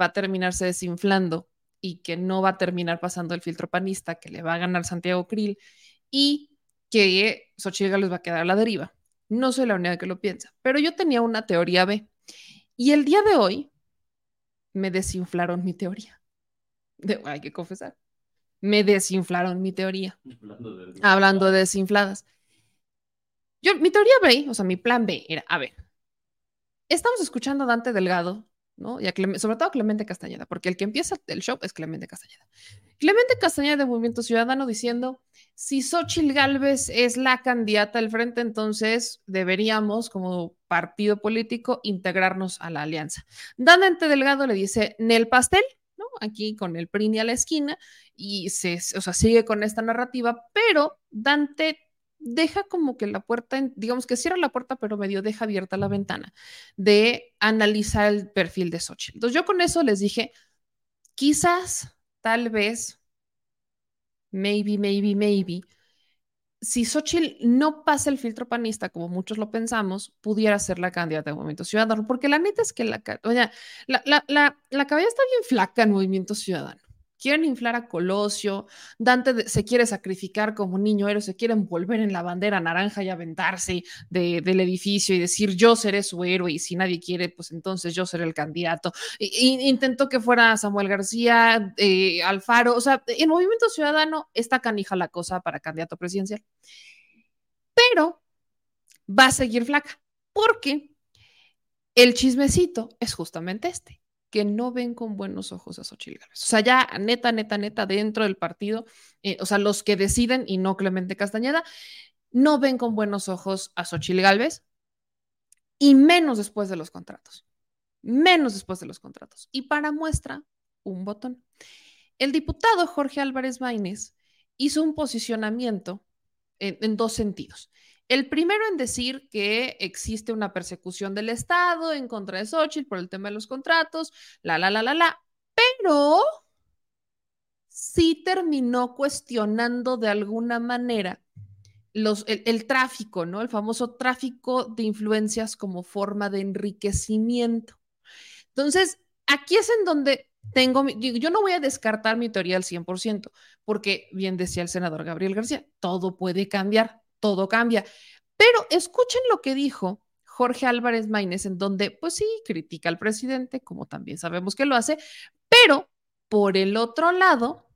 Speaker 1: va a terminarse desinflando y que no va a terminar pasando el filtro panista, que le va a ganar Santiago Krill y que Xochitl Gálvez va a quedar a la deriva. No soy la única que lo piensa, pero yo tenía una teoría B. Y el día de hoy me desinflaron mi teoría. hay que confesar. Me desinflaron mi teoría. Hablando de desinfladas. Mi teoría B, o sea, mi plan B era, a ver, estamos escuchando a Dante Delgado, ¿no? Y sobre todo a Clemente Castañeda, porque el que empieza el show es Clemente Castañeda. Clemente Castañeda de Movimiento Ciudadano diciendo, si Xochitl Gálvez es la candidata al frente, entonces deberíamos, como partido político, integrarnos a la alianza. Dante Delgado le dice, Nel Pastel, ¿no? Aquí con el PRINI a la esquina, y se, o sea, sigue con esta narrativa, pero Dante deja como que la puerta, digamos que cierra la puerta, pero medio deja abierta la ventana de analizar el perfil de Xochitl. Entonces yo con eso les dije, quizás, tal vez, maybe, maybe, maybe, si Xochitl no pasa el filtro panista, como muchos lo pensamos, pudiera ser la candidata de Movimiento Ciudadano, porque la neta es que la, oye, la, la, la, la cabeza está bien flaca en Movimiento Ciudadano quieren inflar a Colosio, Dante se quiere sacrificar como niño héroe, se quiere envolver en la bandera naranja y aventarse del edificio y decir yo seré su héroe y si nadie quiere, pues entonces yo seré el candidato. intentó que fuera Samuel García, eh, Alfaro, o sea, en Movimiento Ciudadano está canija la cosa para candidato presidencial. Pero va a seguir flaca, porque el chismecito es justamente este que no ven con buenos ojos a Xochitl Gálvez. O sea, ya neta, neta, neta, dentro del partido, eh, o sea, los que deciden y no Clemente Castañeda, no ven con buenos ojos a Xochitl Gálvez y menos después de los contratos. Menos después de los contratos. Y para muestra, un botón. El diputado Jorge Álvarez Maínez hizo un posicionamiento en dos sentidos. El primero en decir que existe una persecución del Estado en contra de Xochitl por el tema de los contratos, la, la, la, la, la, pero sí terminó cuestionando de alguna manera los, el, tráfico, ¿no? El famoso tráfico de influencias como forma de enriquecimiento. Entonces, aquí es en donde tengo, yo no voy a descartar mi teoría al 100%, porque bien decía el senador Gabriel García, todo puede cambiar, todo cambia. Pero escuchen lo que dijo Jorge Álvarez Maínez, en donde, pues sí, critica al presidente, como también sabemos que lo hace, pero por el otro lado,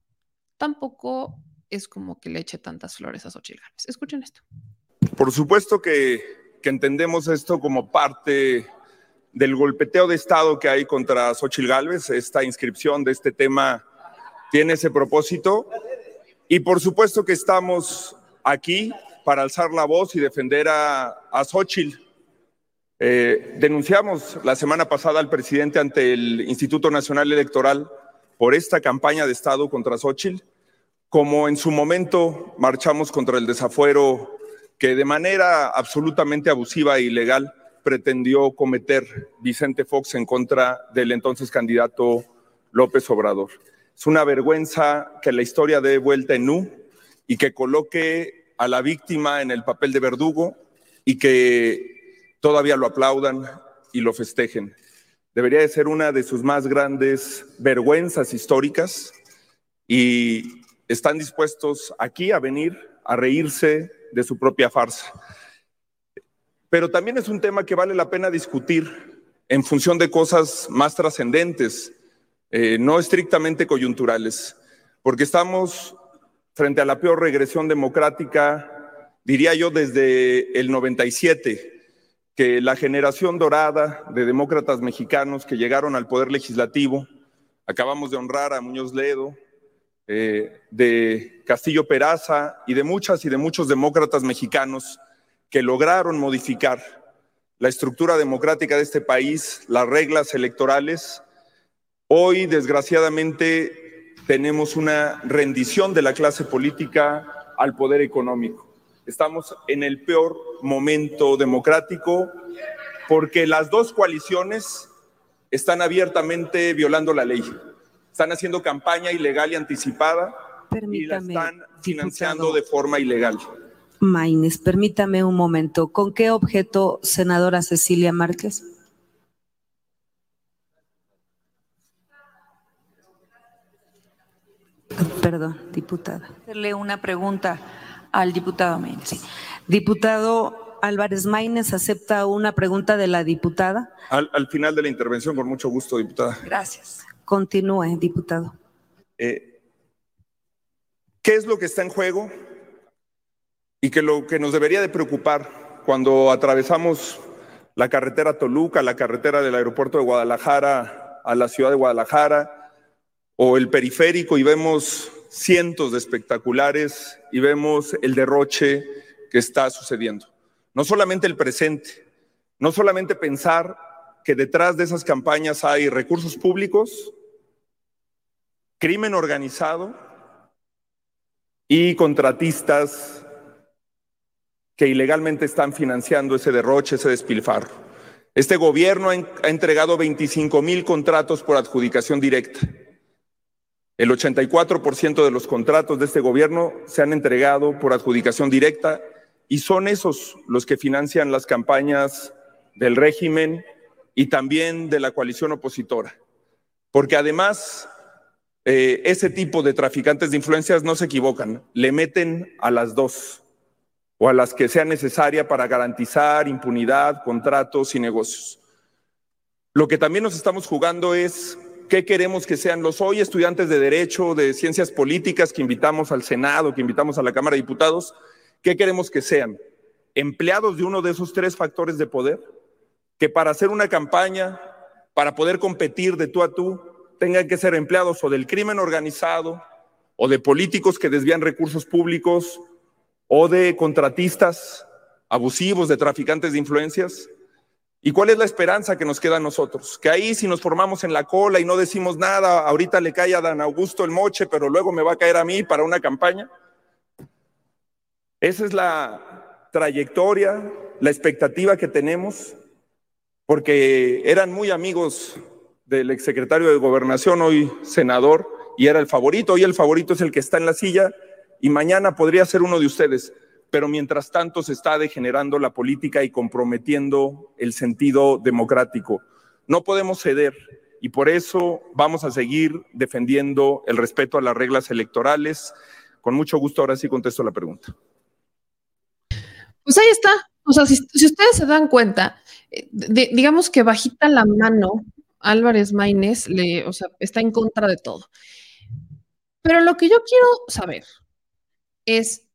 Speaker 1: tampoco es como que le eche tantas flores a Xochitl Gálvez. Escuchen esto.
Speaker 5: Por supuesto que, entendemos esto como parte del golpeteo de Estado que hay contra Xochitl Gálvez. Esta inscripción de este tema tiene ese propósito. Y por supuesto que estamos aquí para alzar la voz y defender a, a Xochitl. Eh, denunciamos la semana pasada al presidente ante el Instituto Nacional Electoral por esta campaña de Estado contra Xochitl, como en su momento marchamos contra el desafuero que de manera absolutamente abusiva e ilegal pretendió cometer Vicente Fox en contra del entonces candidato López Obrador. Es una vergüenza que la historia dé vuelta en U y que coloque a la víctima en el papel de verdugo y que todavía lo aplaudan y lo festejen. Debería de ser una de sus más grandes vergüenzas históricas y están dispuestos aquí a venir a reírse de su propia farsa. Pero también es un tema que vale la pena discutir en función de cosas más trascendentes, eh, no estrictamente coyunturales, porque estamos frente a la peor regresión democrática, diría yo, desde el 97, que la generación dorada de demócratas mexicanos que llegaron al poder legislativo, acabamos de honrar a Muñoz Ledo, eh, de Castillo Peraza y de muchas y de muchos demócratas mexicanos que lograron modificar la estructura democrática de este país, las reglas electorales, hoy desgraciadamente tenemos una rendición de la clase política al poder económico. Estamos en el peor momento democrático porque las dos coaliciones están abiertamente violando la ley. Están haciendo campaña ilegal y anticipada y la están financiando de forma ilegal.
Speaker 2: Maines, permítame un momento. ¿Con qué objeto, senadora Cecilia Márquez? Perdón, diputada.
Speaker 6: Hacerle una pregunta al diputado Maínez.
Speaker 2: Diputado Álvarez Maínez, ¿acepta una pregunta de la diputada?
Speaker 5: Al, final de la intervención, con mucho gusto, diputada.
Speaker 6: Gracias.
Speaker 2: Continúe, diputado.
Speaker 5: Eh, ¿Qué es lo que está en juego? Y que lo que nos debería de preocupar cuando atravesamos la carretera Toluca, la carretera del aeropuerto de Guadalajara a la ciudad de Guadalajara, o el periférico y vemos cientos de espectaculares y vemos el derroche que está sucediendo. No solamente el presente, no solamente pensar que detrás de esas campañas hay recursos públicos, crimen organizado y contratistas que ilegalmente están financiando ese derroche, ese despilfarro. Este gobierno ha entregado 25 mil contratos por adjudicación directa. El 84% de los contratos de este gobierno se han entregado por adjudicación directa y son esos los que financian las campañas del régimen y también de la coalición opositora. Porque además eh, ese tipo de traficantes de influencias no se equivocan, le meten a las dos o a las que sea necesaria para garantizar impunidad, contratos y negocios. Lo que también nos estamos jugando es qué queremos que sean los hoy estudiantes de Derecho, de Ciencias Políticas que invitamos al Senado, que invitamos a la Cámara de Diputados, qué queremos que sean empleados de uno de esos tres factores de poder, que para hacer una campaña, para poder competir de tú a tú, tengan que ser empleados o del crimen organizado, o de políticos que desvían recursos públicos, o de contratistas abusivos, de traficantes de influencias. ¿Y cuál es la esperanza que nos queda a nosotros? Que ahí si nos formamos en la cola y no decimos nada, ahorita le cae a Dan Augusto el moche, pero luego me va a caer a mí para una campaña. Esa es la trayectoria, la expectativa que tenemos, porque eran muy amigos del exsecretario de Gobernación, hoy senador, y era el favorito. Hoy el favorito es el que está en la silla y mañana podría ser uno de ustedes pero mientras tanto se está degenerando la política y comprometiendo el sentido democrático. No podemos ceder y por eso vamos a seguir defendiendo el respeto a las reglas electorales. Con mucho gusto, ahora sí contesto la pregunta.
Speaker 1: Pues ahí está. O sea, si, ustedes se dan cuenta, eh, digamos que bajita la mano, Álvarez Maínez o sea, está en contra de todo. Pero lo que yo quiero saber es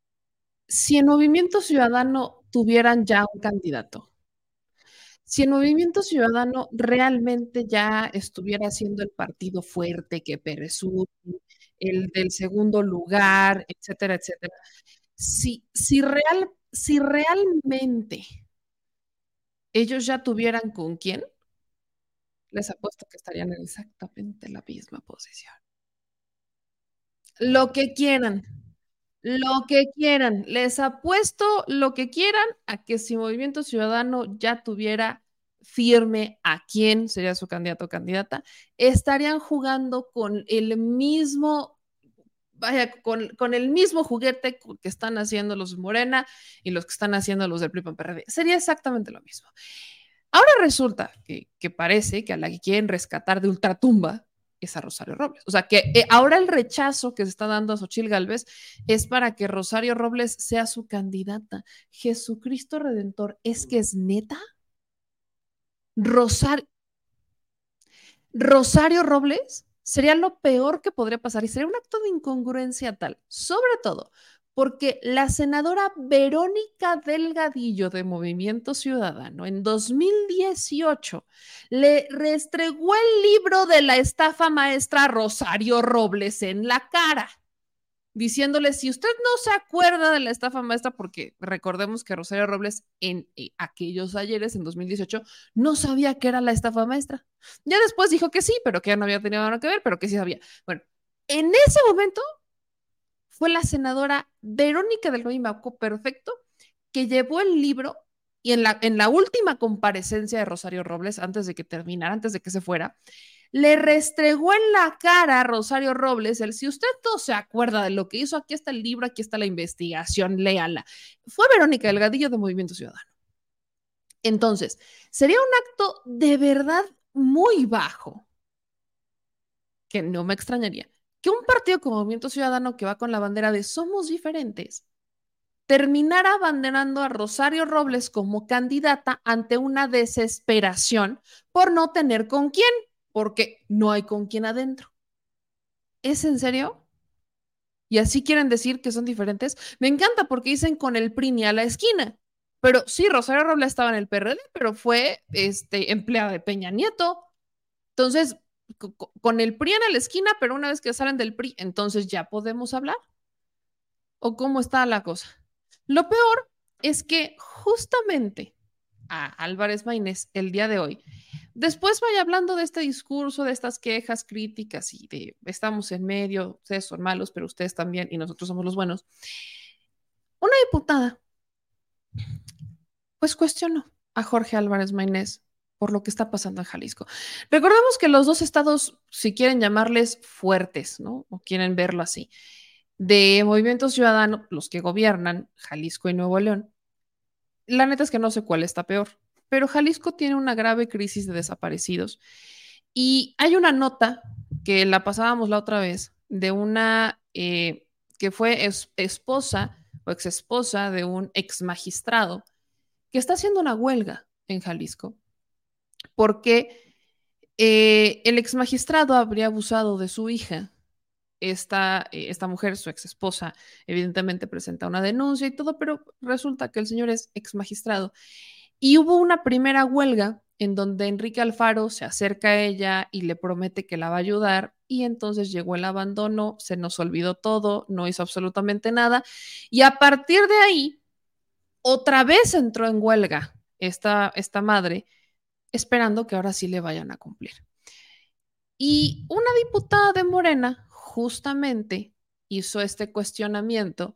Speaker 1: si en Movimiento Ciudadano tuvieran ya un candidato, si en Movimiento Ciudadano realmente ya estuviera siendo el partido fuerte que Pérez el del segundo lugar, etcétera, etcétera, si, si, real, si realmente ellos ya tuvieran con quién, les apuesto que estarían en exactamente la misma posición. Lo que quieran, lo que quieran, les apuesto lo que quieran a que si Movimiento Ciudadano ya tuviera firme a quién sería su candidato o candidata, estarían jugando con el mismo, vaya, con, con, el mismo juguete que están haciendo los Morena y los que están haciendo los del PRI PRD. Sería exactamente lo mismo. Ahora resulta que, que parece que a la que quieren rescatar de ultratumba es a Rosario Robles. O sea, que eh, ahora el rechazo que se está dando a Xochil Gálvez es para que Rosario Robles sea su candidata. Jesucristo Redentor, ¿es que es neta? Rosario, Rosario Robles sería lo peor que podría pasar y sería un acto de incongruencia tal, sobre todo porque la senadora Verónica Delgadillo de Movimiento Ciudadano en 2018 le restregó el libro de la estafa maestra Rosario Robles en la cara, diciéndole, si usted no se acuerda de la estafa maestra, porque recordemos que Rosario Robles en eh, aquellos ayeres, en 2018, no sabía que era la estafa maestra. Ya después dijo que sí, pero que ya no había tenido nada que ver, pero que sí sabía. Bueno, en ese momento fue la senadora Verónica del Maco Perfecto que llevó el libro y en la, en la última comparecencia de Rosario Robles, antes de que terminara, antes de que se fuera, le restregó en la cara a Rosario Robles el si usted no se acuerda de lo que hizo, aquí está el libro, aquí está la investigación, léala. Fue Verónica Delgadillo de Movimiento Ciudadano. Entonces, sería un acto de verdad muy bajo, que no me extrañaría, que un partido como Movimiento Ciudadano que va con la bandera de somos diferentes terminara abanderando a Rosario Robles como candidata ante una desesperación por no tener con quién, porque no hay con quién adentro. ¿Es en serio? ¿Y así quieren decir que son diferentes? Me encanta porque dicen con el PRI a la esquina. Pero sí, Rosario Robles estaba en el PRD, pero fue este, empleada de Peña Nieto. Entonces, con el PRI en la esquina, pero una vez que salen del PRI, entonces ya podemos hablar. ¿O cómo está la cosa? Lo peor es que justamente a Álvarez Maínez el día de hoy, después vaya hablando de este discurso, de estas quejas, críticas y de estamos en medio, ustedes son malos, pero ustedes también y nosotros somos los buenos. Una diputada, pues cuestionó a Jorge Álvarez Maínez por lo que está pasando en Jalisco. Recordemos que los dos estados, si quieren llamarles fuertes, ¿no? O quieren verlo así, de Movimiento Ciudadano, los que gobiernan Jalisco y Nuevo León, la neta es que no sé cuál está peor, pero Jalisco tiene una grave crisis de desaparecidos. Y hay una nota que la pasábamos la otra vez, de una eh, que fue esposa o ex esposa de un ex magistrado que está haciendo una huelga en Jalisco porque eh, el ex magistrado habría abusado de su hija. Esta, eh, esta mujer, su ex esposa, evidentemente presenta una denuncia y todo, pero resulta que el señor es ex magistrado. Y hubo una primera huelga en donde Enrique Alfaro se acerca a ella y le promete que la va a ayudar y entonces llegó el abandono, se nos olvidó todo, no hizo absolutamente nada y a partir de ahí otra vez entró en huelga esta, esta madre esperando que ahora sí le vayan a cumplir. Y una diputada de Morena justamente hizo este cuestionamiento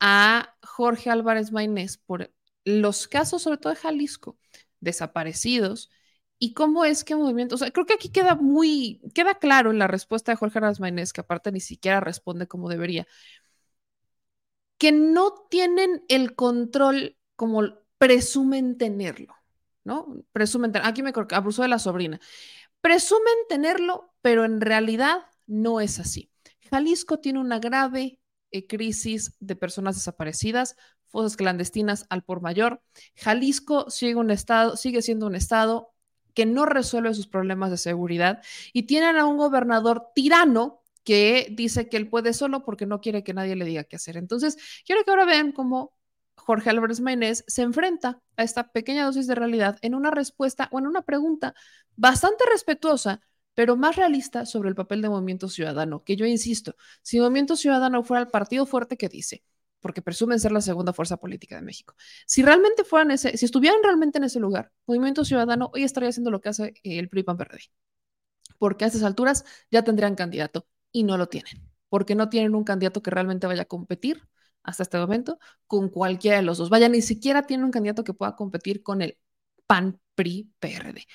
Speaker 1: a Jorge Álvarez Maynés por los casos, sobre todo de Jalisco, desaparecidos y cómo es que movimiento, o sea, creo que aquí queda muy, queda claro en la respuesta de Jorge Álvarez Maynés, que aparte ni siquiera responde como debería, que no tienen el control como presumen tenerlo. ¿No? Presumen, aquí me abusó de la sobrina. Presumen tenerlo, pero en realidad no es así. Jalisco tiene una grave eh, crisis de personas desaparecidas, fosas clandestinas al por mayor. Jalisco sigue, un estado, sigue siendo un estado que no resuelve sus problemas de seguridad y tienen a un gobernador tirano que dice que él puede solo porque no quiere que nadie le diga qué hacer. Entonces, quiero que ahora vean cómo Jorge Álvarez Maynés se enfrenta a esta pequeña dosis de realidad en una respuesta o en una pregunta bastante respetuosa, pero más realista sobre el papel de Movimiento Ciudadano, que yo insisto, si Movimiento Ciudadano fuera el partido fuerte que dice, porque presumen ser la segunda fuerza política de México, si realmente fueran ese, si estuvieran realmente en ese lugar, Movimiento Ciudadano hoy estaría haciendo lo que hace el PRI PAN PRD, porque a estas alturas ya tendrían candidato y no lo tienen, porque no tienen un candidato que realmente vaya a competir hasta este momento con cualquiera de los dos. Vaya, ni siquiera tiene un candidato que pueda competir con el PAN, PRI, PRD.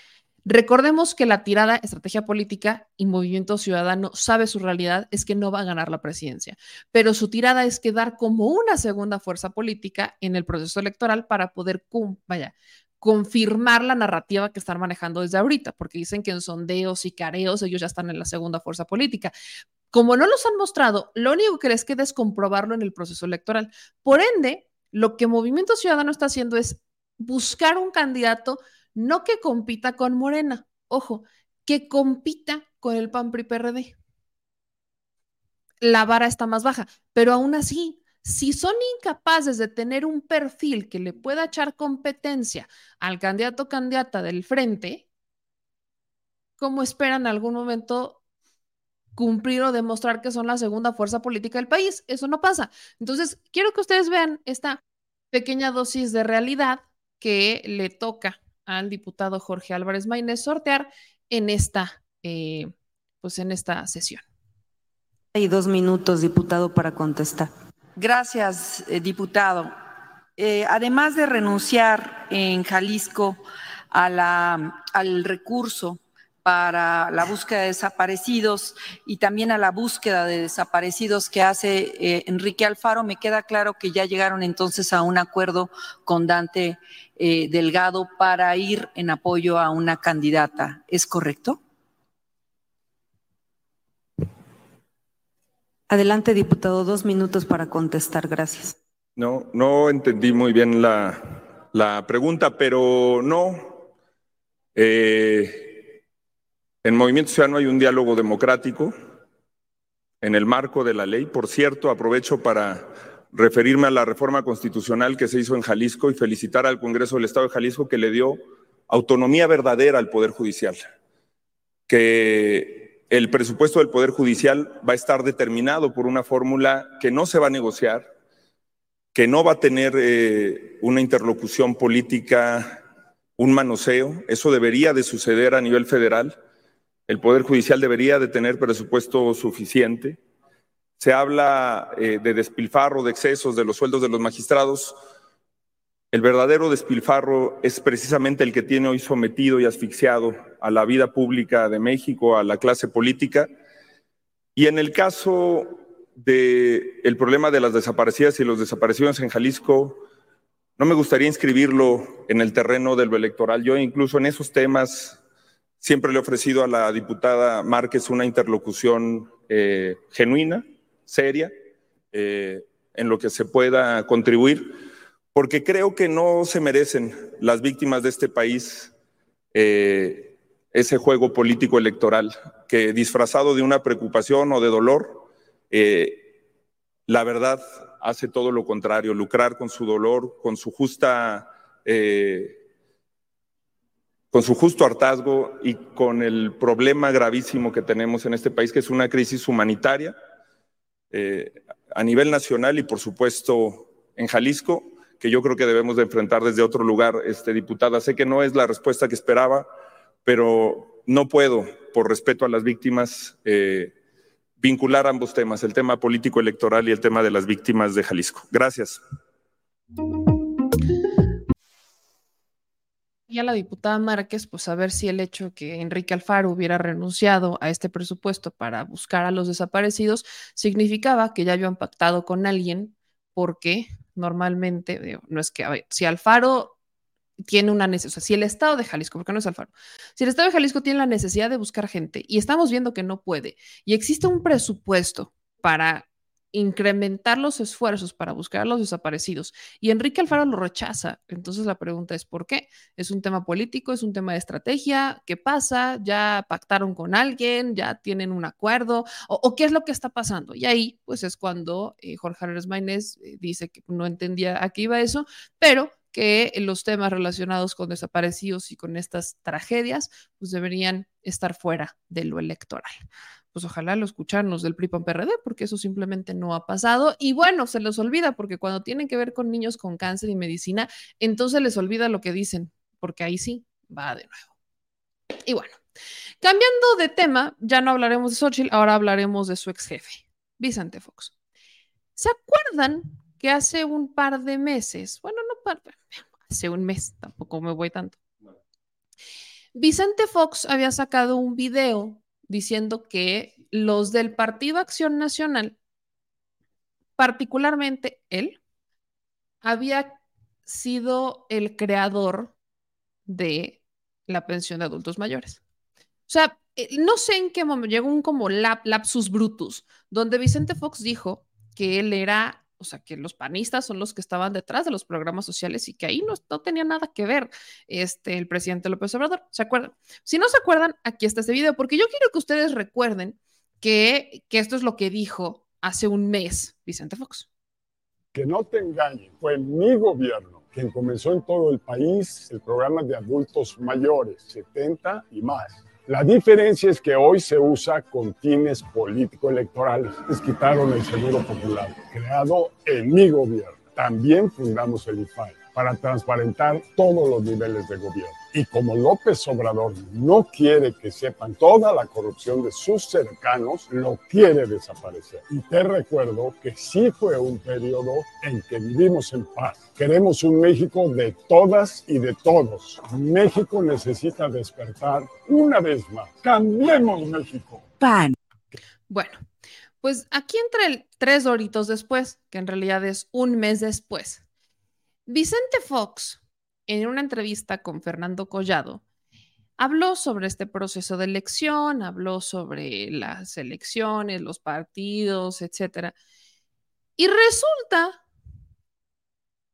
Speaker 1: Recordemos que la tirada estrategia política y Movimiento Ciudadano sabe su realidad es que no va a ganar la presidencia, pero su tirada es quedar como una segunda fuerza política en el proceso electoral para poder, vaya, confirmar la narrativa que están manejando desde ahorita, porque dicen que en sondeos y careos ellos ya están en la segunda fuerza política. Como no los han mostrado, lo único que les queda es comprobarlo en el proceso electoral. Por ende, lo que Movimiento Ciudadano está haciendo es buscar un candidato no que compita con Morena, ojo, que compita con el PAN PRI PRD. La vara está más baja, pero aún así, si son incapaces de tener un perfil que le pueda echar competencia al candidato o candidata del frente, ¿cómo esperan algún momento cumplir o demostrar que son la segunda fuerza política del país. Eso no pasa. Entonces, quiero que ustedes vean esta pequeña dosis de realidad que le toca al diputado Jorge Álvarez Maínez sortear en esta, eh, pues en esta sesión.
Speaker 2: Hay dos minutos, diputado, para contestar.
Speaker 6: Gracias, eh, diputado. Eh, además de renunciar en Jalisco a la, al recurso para la búsqueda de desaparecidos y también a la búsqueda de desaparecidos que hace eh, Enrique Alfaro, me queda claro que ya llegaron entonces a un acuerdo con Dante eh, Delgado para ir en apoyo a una candidata. ¿Es correcto?
Speaker 2: Adelante, diputado, dos minutos para contestar. Gracias.
Speaker 5: No, no entendí muy bien la, la pregunta, pero no. Eh, en Movimiento Ciudadano hay un diálogo democrático en el marco de la ley. Por cierto, aprovecho para referirme a la reforma constitucional que se hizo en Jalisco y felicitar al Congreso del Estado de Jalisco que le dio autonomía verdadera al Poder Judicial, que el presupuesto del Poder Judicial va a estar determinado por una fórmula que no se va a negociar, que no va a tener eh, una interlocución política, un manoseo, eso debería de suceder a nivel federal el Poder Judicial debería de tener presupuesto suficiente. Se habla eh, de despilfarro, de excesos de los sueldos de los magistrados. El verdadero despilfarro es precisamente el que tiene hoy sometido y asfixiado a la vida pública de México, a la clase política. Y en el caso del el problema de las desaparecidas y los desaparecidos en Jalisco, no me gustaría inscribirlo en el terreno de lo electoral. Yo incluso en esos temas Siempre le he ofrecido a la diputada Márquez una interlocución eh, genuina, seria, eh, en lo que se pueda contribuir, porque creo que no se merecen las víctimas de este país eh, ese juego político electoral que disfrazado de una preocupación o de dolor, la verdad hace todo lo contrario, lucrar con su dolor, con su justa con su justo hartazgo y con el problema gravísimo que tenemos en este país, que es una crisis humanitaria eh, a nivel nacional y por supuesto en Jalisco, que yo creo que debemos de enfrentar desde otro lugar, este, diputada. Sé que no es la respuesta que esperaba, pero no puedo, por respeto a las víctimas, eh, vincular ambos temas, el tema político electoral y el tema de las víctimas de Jalisco. Gracias.
Speaker 1: Y a la diputada Márquez, pues a ver si el hecho que Enrique Alfaro hubiera renunciado a este presupuesto para buscar a los desaparecidos significaba que ya habían pactado con alguien, porque normalmente, no es que, a ver, si Alfaro tiene una necesidad, si el Estado de Jalisco, porque no es Alfaro, si el Estado de Jalisco tiene la necesidad de buscar gente y estamos viendo que no puede, y existe un presupuesto para incrementar los esfuerzos para buscar a los desaparecidos y Enrique Alfaro lo rechaza. Entonces la pregunta es ¿por qué? ¿Es un tema político? ¿Es un tema de estrategia? ¿Qué pasa? ¿Ya pactaron con alguien? ¿Ya tienen un acuerdo? ¿O, qué es lo que está pasando? Y ahí pues es cuando eh, Jorge Álvarez Maínez eh, dice que no entendía a qué iba eso, pero que los temas relacionados con desaparecidos y con estas tragedias pues deberían estar fuera de lo electoral pues ojalá lo escucharan los del PRI PAN PRD, porque eso simplemente no ha pasado. Y bueno, se les olvida, porque cuando tienen que ver con niños con cáncer y medicina, entonces les olvida lo que dicen, porque ahí sí va de nuevo. Y bueno, cambiando de tema, ya no hablaremos de Xochitl, ahora hablaremos de su ex jefe, Vicente Fox. ¿Se acuerdan que hace un par de meses, bueno, no par, hace un mes, tampoco me voy tanto. Vicente Fox había sacado un video diciendo que los del Partido Acción Nacional, particularmente él, había sido el creador de la pensión de adultos mayores. O sea, eh, no sé en qué momento llegó un como lapsus brutus, donde Vicente Fox dijo que él era o sea, que los panistas son los que estaban detrás de los programas sociales y que ahí no, no tenía nada que ver este, el presidente López Obrador. ¿Se acuerdan? Si no se acuerdan, aquí está este video, porque yo quiero que ustedes recuerden que, que esto es lo que dijo hace un mes Vicente Fox.
Speaker 7: Que no te engañen, fue mi gobierno quien comenzó en todo el país el programa de adultos mayores, 70 y más la diferencia es que hoy se usa con fines político-electorales. Les quitaron el Seguro Popular, creado en mi gobierno. También fundamos el IFAI para transparentar todos los niveles de gobierno. Y como López Obrador no quiere que sepan toda la corrupción de sus cercanos, lo quiere desaparecer. Y te recuerdo que sí fue un periodo en que vivimos en paz. Queremos un México de todas y de todos. México necesita despertar una vez más. Cambiemos México.
Speaker 1: Pan. Bueno, pues aquí entre tres horitos después, que en realidad es un mes después, Vicente Fox en una entrevista con Fernando Collado, habló sobre este proceso de elección, habló sobre las elecciones, los partidos, etc. Y resulta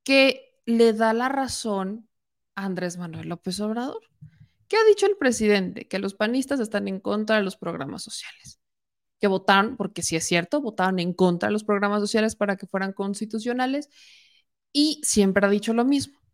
Speaker 1: que le da la razón a Andrés Manuel López Obrador. ¿Qué ha dicho el presidente? Que los panistas están en contra de los programas sociales. Que votaron, porque si es cierto, votaron en contra de los programas sociales para que fueran constitucionales. Y siempre ha dicho lo mismo.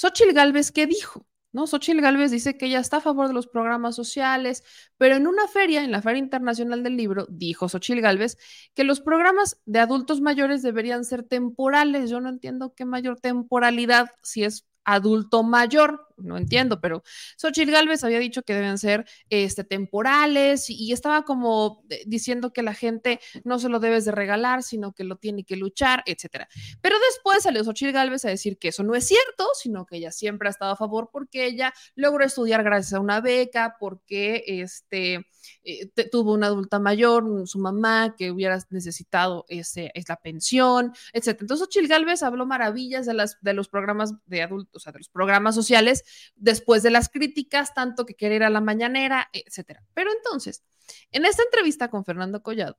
Speaker 1: Xochitl Galvez, ¿qué dijo? ¿No? Xochitl Galvez dice que ella está a favor de los programas sociales, pero en una feria, en la Feria Internacional del Libro, dijo Xochitl Galvez que los programas de adultos mayores deberían ser temporales. Yo no entiendo qué mayor temporalidad si es adulto mayor, no entiendo, pero Xochitl Galvez había dicho que deben ser este, temporales y, estaba como eh, diciendo que la gente no se lo debes de regalar, sino que lo tiene que luchar, etcétera. Pero después salió Xochitl Galvez a decir que eso no es cierto, sino que ella siempre ha estado a favor porque ella logró estudiar gracias a una beca, porque este, eh, tuvo una adulta mayor, su mamá, que hubiera necesitado ese, es la pensión, etcétera. Entonces Xochitl Galvez habló maravillas de, las, de los programas de adultos, o sea, de los programas sociales después de las críticas, tanto que querer ir a la mañanera, etcétera. Pero entonces, en esta entrevista con Fernando Collado,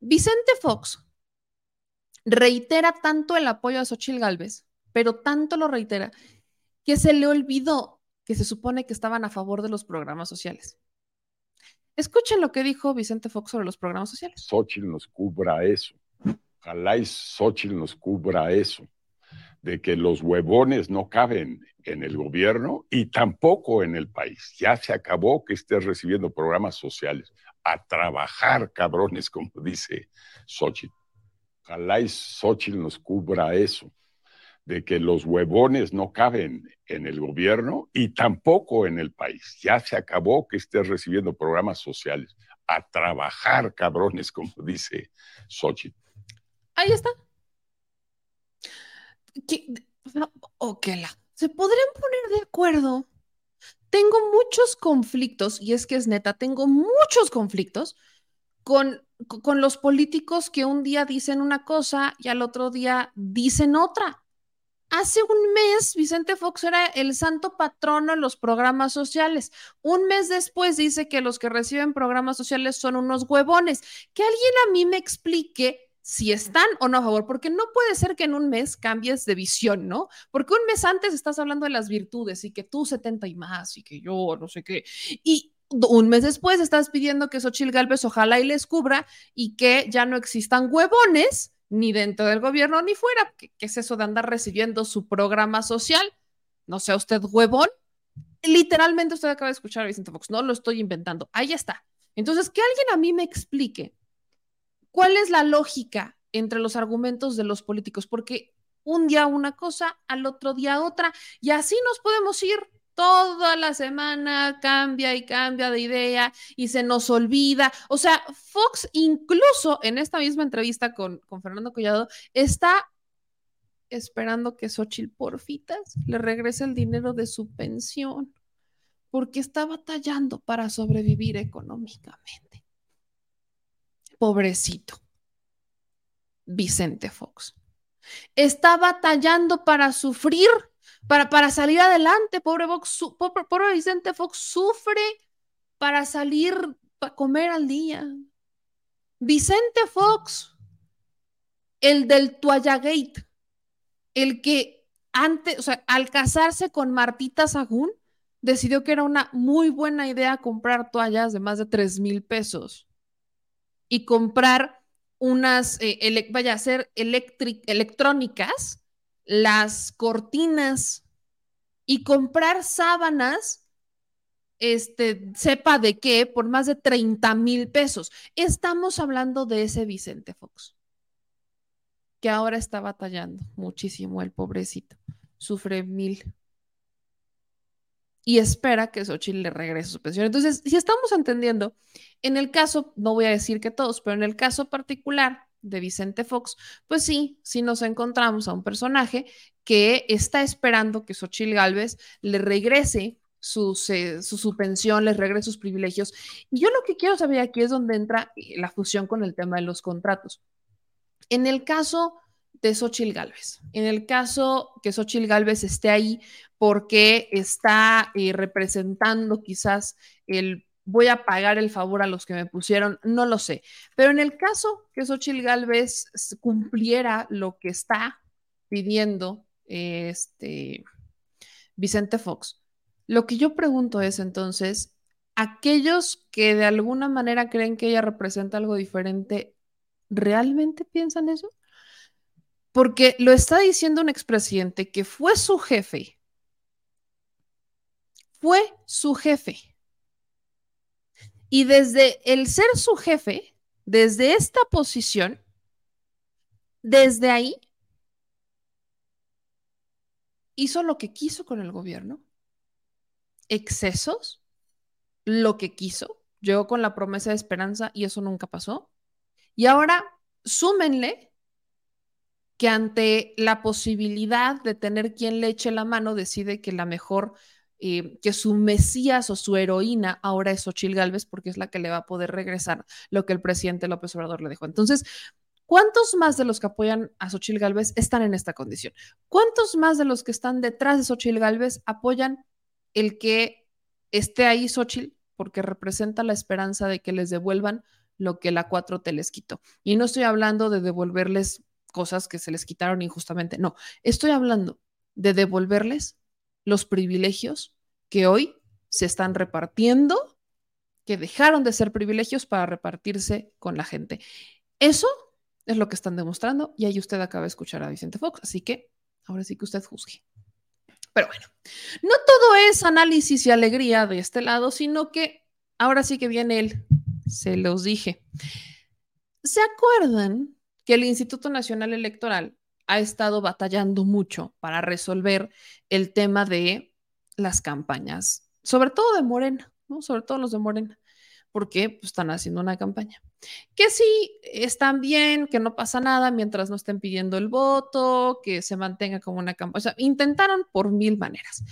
Speaker 1: Vicente Fox reitera tanto el apoyo a Xochitl Galvez, pero tanto lo reitera que se le olvidó que se supone que estaban a favor de los programas sociales. Escuchen lo que dijo Vicente Fox sobre los programas sociales.
Speaker 8: Xochitl nos cubra eso. Ojalá y Xochitl nos cubra eso, de que los huevones no caben en el gobierno y tampoco en el país. Ya se acabó que estés recibiendo programas sociales. A trabajar, cabrones, como dice Xochitl. Ojalá y Xochitl nos cubra eso, de que los huevones no caben en el gobierno y tampoco en el país. Ya se acabó que estés recibiendo programas sociales. A trabajar, cabrones, como dice Xochitl.
Speaker 1: Ahí está. Ok, ¿Se podrían poner de acuerdo? Tengo muchos conflictos, y es que es neta, tengo muchos conflictos con, con los políticos que un día dicen una cosa y al otro día dicen otra. Hace un mes, Vicente Fox era el santo patrono en los programas sociales. Un mes después dice que los que reciben programas sociales son unos huevones. Que alguien a mí me explique si están o no a favor, porque no puede ser que en un mes cambies de visión, ¿no? Porque un mes antes estás hablando de las virtudes y que tú 70 y más y que yo no sé qué. Y un mes después estás pidiendo que Xochil Gálvez ojalá y les cubra y que ya no existan huevones ni dentro del gobierno ni fuera. ¿Qué, es eso de andar recibiendo su programa social? No sea usted huevón. Literalmente usted acaba de escuchar a Vicente Fox, no lo estoy inventando. Ahí está. Entonces, que alguien a mí me explique cuál es la lógica entre los argumentos de los políticos, porque un día una cosa, al otro día otra, y así nos podemos ir toda la semana cambia y cambia de idea y se nos olvida. O sea, Fox incluso en esta misma entrevista con, con Fernando Collado está esperando que Xochitl Porfitas le regrese el dinero de su pensión porque está batallando para sobrevivir económicamente. Pobrecito. Vicente Fox. Está batallando para sufrir para, salir adelante, pobre, pobre, Vicente Fox sufre para salir, para comer al día. Vicente Fox, el del Gate, el que antes, o sea, al casarse con Martita Sagún, decidió que era una muy buena idea comprar toallas de más de 3 mil pesos y comprar unas, eh, vaya a ser electrónicas las cortinas y comprar sábanas, este, sepa de qué, por más de 30 mil pesos. Estamos hablando de ese Vicente Fox, que ahora está batallando muchísimo, el pobrecito. Sufre mil. Y espera que Xochitl le regrese su pensión. Entonces, si estamos entendiendo, en el caso, no voy a decir que todos, pero en el caso particular de Vicente Fox, pues sí, sí nos encontramos a un personaje que está esperando que Xochitl Galvez le regrese su, su, pensión, le regrese sus privilegios. Y yo lo que quiero saber aquí es donde entra la fusión con el tema de los contratos. En el caso de Xochitl Galvez, en el caso que Xochitl Galvez esté ahí porque está eh, representando quizás el voy a pagar el favor a los que me pusieron, no lo sé. Pero en el caso que Xochitl Galvez cumpliera lo que está pidiendo este Vicente Fox, lo que yo pregunto es entonces, aquellos que de alguna manera creen que ella representa algo diferente, ¿realmente piensan eso? Porque lo está diciendo un expresidente que fue su jefe. Fue su jefe y desde el ser su jefe, desde esta posición, desde ahí, hizo lo que quiso con el gobierno. Excesos, lo que quiso. Llegó con la promesa de esperanza y eso nunca pasó. Y ahora súmenle que ante la posibilidad de tener quien le eche la mano, decide que la mejor eh, que su mesías o su heroína ahora es Ochil Gálvez porque es la que le va a poder regresar lo que el presidente López Obrador le dejó. Entonces, ¿cuántos más de los que apoyan a Xochil Gálvez están en esta condición? ¿Cuántos más de los que están detrás de Xochil Gálvez apoyan el que esté ahí Xochitl porque representa la esperanza de que les devuelvan lo que la 4T les quitó. Y no estoy hablando de devolverles cosas que se les quitaron injustamente, no, estoy hablando de devolverles los privilegios que hoy se están repartiendo, que dejaron de ser privilegios para repartirse con la gente. Eso es lo que están demostrando y ahí usted acaba de escuchar a Vicente Fox, así que ahora sí que usted juzgue. Pero bueno, no todo es análisis y alegría de este lado, sino que ahora sí que viene él, se los dije. ¿Se acuerdan que el Instituto Nacional Electoral ha estado batallando mucho para resolver el tema de las campañas, sobre todo de Morena, ¿no? Sobre todo los de Morena porque pues, están haciendo una campaña. Que sí, están bien, que no pasa nada mientras no estén pidiendo el voto, que se mantenga como una campaña. O sea, intentaron por mil maneras.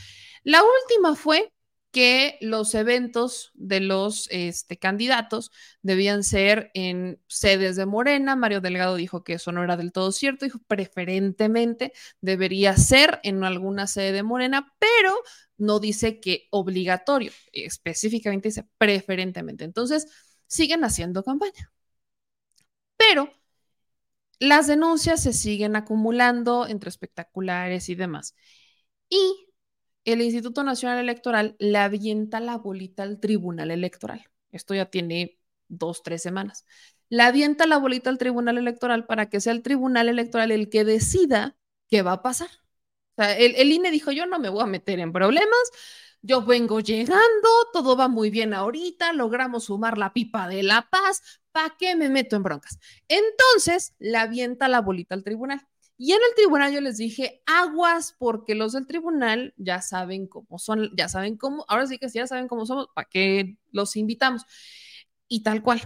Speaker 1: La última fue que los eventos de los este, candidatos debían ser en sedes de Morena. Mario Delgado dijo que eso no era del todo cierto, dijo preferentemente debería ser en alguna sede de Morena, pero no dice que obligatorio, específicamente dice preferentemente. Entonces, siguen haciendo campaña. Pero las denuncias se siguen acumulando entre espectaculares y demás. Y el Instituto Nacional Electoral le avienta la bolita al Tribunal Electoral. Esto ya tiene dos, tres semanas. Le avienta la bolita al Tribunal Electoral para que sea el Tribunal Electoral el que decida qué va a pasar. El INE dijo, yo no me voy a meter en problemas, yo vengo llegando, todo va muy bien ahorita, logramos sumar la pipa de la paz, ¿para qué me meto en broncas? Entonces, le avienta la bolita al tribunal. Y en el tribunal yo les dije, aguas, porque los del tribunal ya saben cómo son, ya saben cómo, ahora sí que ya saben cómo somos, ¿para qué los invitamos? Y tal cual.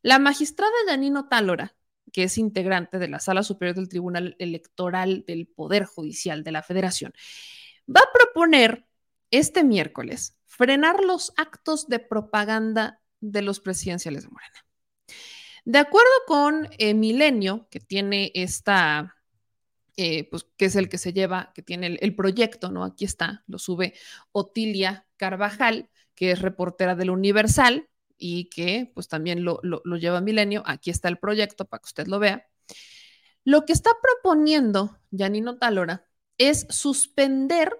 Speaker 1: La magistrada Janino Tálora, que es integrante de la Sala Superior del Tribunal Electoral del Poder Judicial de la Federación, va a proponer este miércoles frenar los actos de propaganda de los presidenciales de Morena. De acuerdo con eh, Milenio, que tiene esta eh, pues, que es el que se lleva, que tiene el, proyecto, ¿no? Aquí está, lo sube Otilia Carvajal, que es reportera del Universal y que pues también lo, lo, lleva Milenio. Aquí está el proyecto para que usted lo vea. Lo que está proponiendo Janino Talora es suspender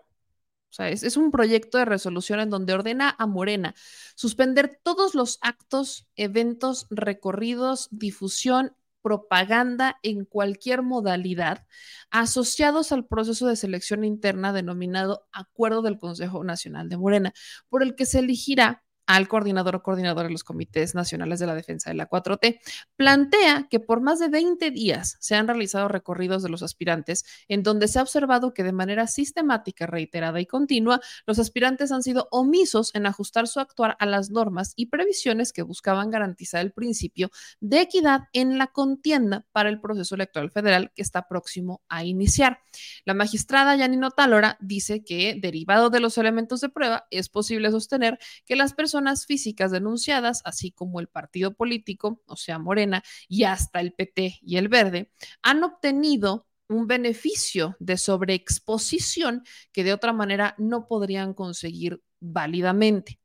Speaker 1: o sea, es, es, un proyecto de resolución en donde ordena a Morena suspender todos los actos, eventos, recorridos, difusión propaganda en cualquier modalidad asociados al proceso de selección interna denominado Acuerdo del Consejo Nacional de Morena, por el que se elegirá al coordinador o coordinador de los comités nacionales de la defensa de la 4T, plantea que por más de 20 días se han realizado recorridos de los aspirantes en donde se ha observado que de manera sistemática, reiterada y continua, los aspirantes han sido omisos en ajustar su actuar a las normas y previsiones que buscaban garantizar el principio de equidad en la contienda para el proceso electoral federal que está próximo a iniciar. La magistrada Yanino Talora dice que, derivado de los elementos de prueba, es posible sostener que las personas físicas denunciadas, así como el partido político, o sea, Morena, y hasta el PT y el Verde, han obtenido un beneficio de sobreexposición que de otra manera no podrían conseguir válidamente.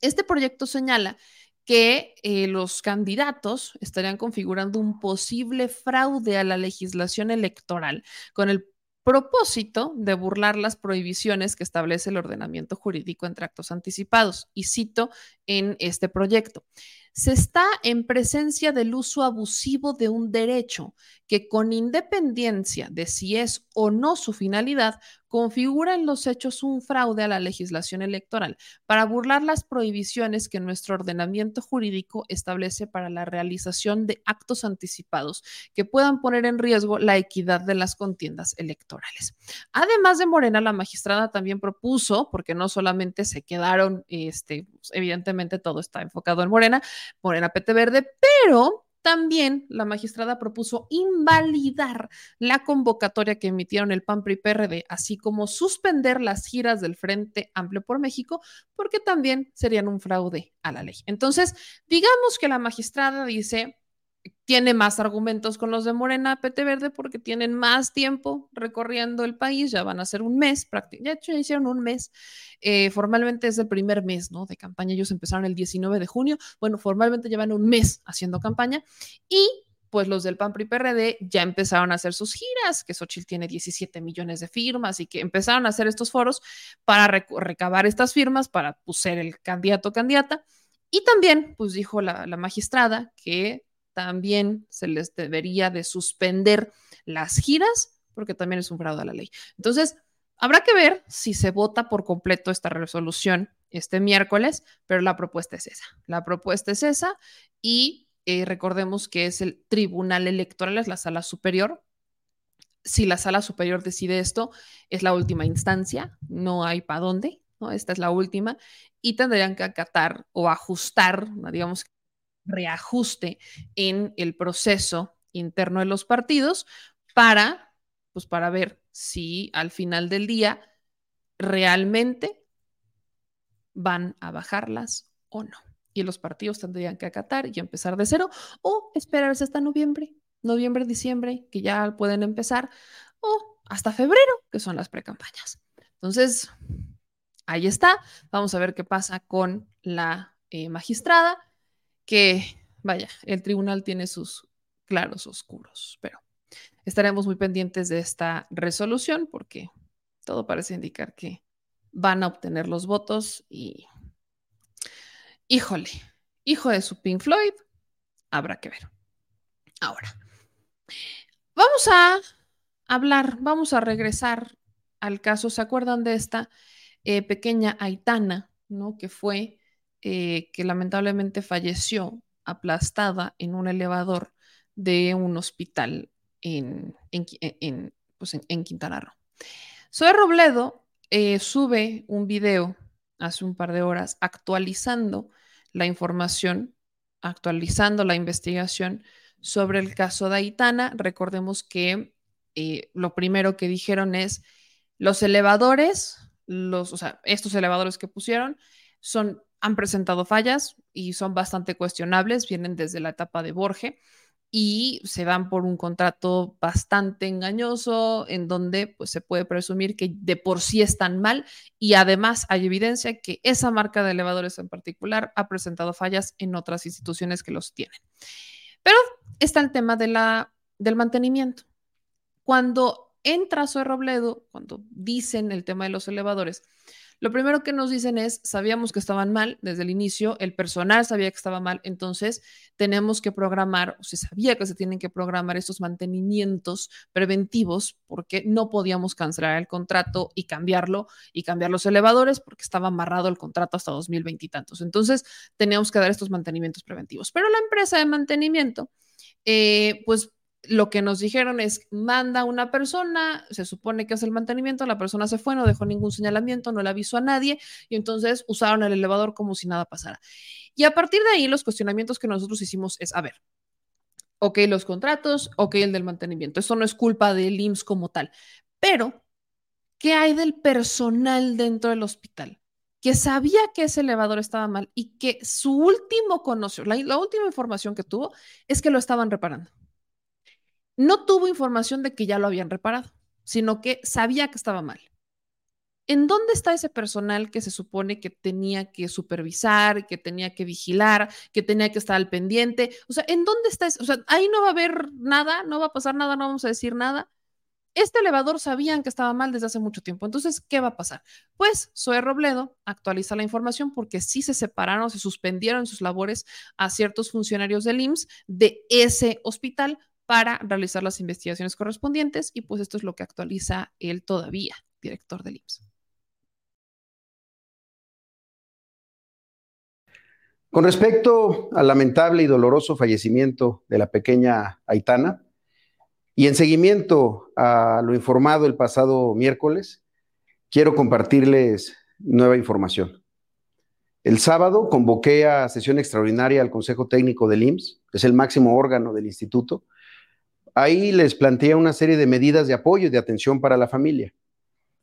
Speaker 1: Este proyecto señala que eh, los candidatos estarían configurando un posible fraude a la legislación electoral con el propósito de burlar las prohibiciones que establece el ordenamiento jurídico entre actos anticipados. Y cito en este proyecto, se está en presencia del uso abusivo de un derecho que con independencia de si es o no su finalidad, configura en los hechos un fraude a la legislación electoral para burlar las prohibiciones que nuestro ordenamiento jurídico establece para la realización de actos anticipados que puedan poner en riesgo la equidad de las contiendas electorales. Además de Morena, la magistrada también propuso, porque no solamente se quedaron, este, pues, evidentemente todo está enfocado en Morena, Morena PT Verde, pero también la magistrada propuso invalidar la convocatoria que emitieron el PAN PRI PRD, así como suspender las giras del Frente Amplio por México, porque también serían un fraude a la ley. Entonces, digamos que la magistrada dice tiene más argumentos con los de Morena, PT Verde, porque tienen más tiempo recorriendo el país, ya van a ser un mes, ya ya hicieron un mes, eh, formalmente es el primer mes, ¿no? De campaña, ellos empezaron el 19 de junio, bueno, formalmente llevan un mes haciendo campaña y pues los del PAN PRI PRD ya empezaron a hacer sus giras, que Xochitl tiene 17 millones de firmas y que empezaron a hacer estos foros para recabar estas firmas para pues, ser el candidato candidata. Y también, pues dijo la, la magistrada que también se les debería de suspender las giras porque también es un fraude a la ley. Entonces, habrá que ver si se vota por completo esta resolución este miércoles, pero la propuesta es esa. La propuesta es esa y eh, recordemos que es el Tribunal Electoral, es la sala superior. Si la sala superior decide esto, es la última instancia, no hay para dónde, ¿no? Esta es la última y tendrían que acatar o ajustar, digamos, reajuste en el proceso interno de los partidos para, pues para ver si al final del día realmente van a bajarlas o no. Y los partidos tendrían que acatar y empezar de cero o esperarse hasta noviembre, noviembre, diciembre, que ya pueden empezar, o hasta febrero, que son las precampañas. Entonces, ahí está. Vamos a ver qué pasa con la eh, magistrada que, vaya, el tribunal tiene sus claros oscuros, pero estaremos muy pendientes de esta resolución porque todo parece indicar que van a obtener los votos y, híjole, hijo de su Pink Floyd, habrá que ver. Ahora, vamos a hablar, vamos a regresar al caso. ¿Se acuerdan de esta eh, pequeña Aitana, ¿no? Que fue eh, que lamentablemente falleció aplastada en un elevador de un hospital en, en, pues Quintana Roo. Zoe Robledo eh, sube un video hace un par de horas actualizando la información, actualizando la investigación sobre el caso de Aitana. Recordemos que eh, lo primero que dijeron es los elevadores, los, o sea, estos elevadores que pusieron son han presentado fallas y son bastante cuestionables, vienen desde la etapa de Borge y se dan por un contrato bastante engañoso en donde pues, se puede presumir que de por sí están mal y además hay evidencia que esa marca de elevadores en particular ha presentado fallas en otras instituciones que los tienen. Pero está el tema de la, del mantenimiento. Cuando entra Zoe Robledo, cuando dicen el tema de los elevadores, lo primero que nos dicen es, sabíamos que estaban mal desde el inicio, el personal sabía que estaba mal, entonces tenemos que programar, o se sabía que se tienen que programar estos mantenimientos preventivos porque no podíamos cancelar el contrato y cambiarlo y cambiar los elevadores porque estaba amarrado el contrato hasta 2020 y tantos. Entonces teníamos que dar estos mantenimientos preventivos. Pero la empresa de mantenimiento, eh, pues lo que nos dijeron es, manda una persona, se supone que hace el mantenimiento, la persona se fue, no dejó ningún señalamiento, no le avisó a nadie y entonces usaron el elevador como si nada pasara. Y a partir de ahí, los cuestionamientos que nosotros hicimos es, a ver, ok, los contratos, ok, el del mantenimiento, eso no es culpa del IMSS como tal, pero, ¿qué hay del personal dentro del hospital? que sabía que ese elevador estaba mal y que su último conoció, la última información que tuvo es que lo estaban reparando no tuvo información de que ya lo habían reparado, sino que sabía que estaba mal. ¿En dónde está ese personal que se supone que tenía que supervisar, que tenía que vigilar, que tenía que estar al pendiente? O sea, ¿en dónde está ese? O sea, ahí no va a haber nada, no va a pasar nada, no vamos a decir nada. Este elevador sabían que estaba mal desde hace mucho tiempo. Entonces, ¿qué va a pasar? Pues Zoe Robledo actualiza la información porque sí se separaron, se suspendieron sus labores a ciertos funcionarios del IMSS de ese hospital para realizar las investigaciones correspondientes y pues esto es lo que actualiza él todavía, director del IMSS.
Speaker 9: Con respecto al lamentable y doloroso fallecimiento de la pequeña Aitana, y en seguimiento a lo informado el pasado miércoles, quiero compartirles nueva información. El sábado convoqué a sesión extraordinaria al Consejo Técnico del IMSS, que es el máximo órgano del instituto, Ahí les planteé una serie de medidas de apoyo y de atención para la familia.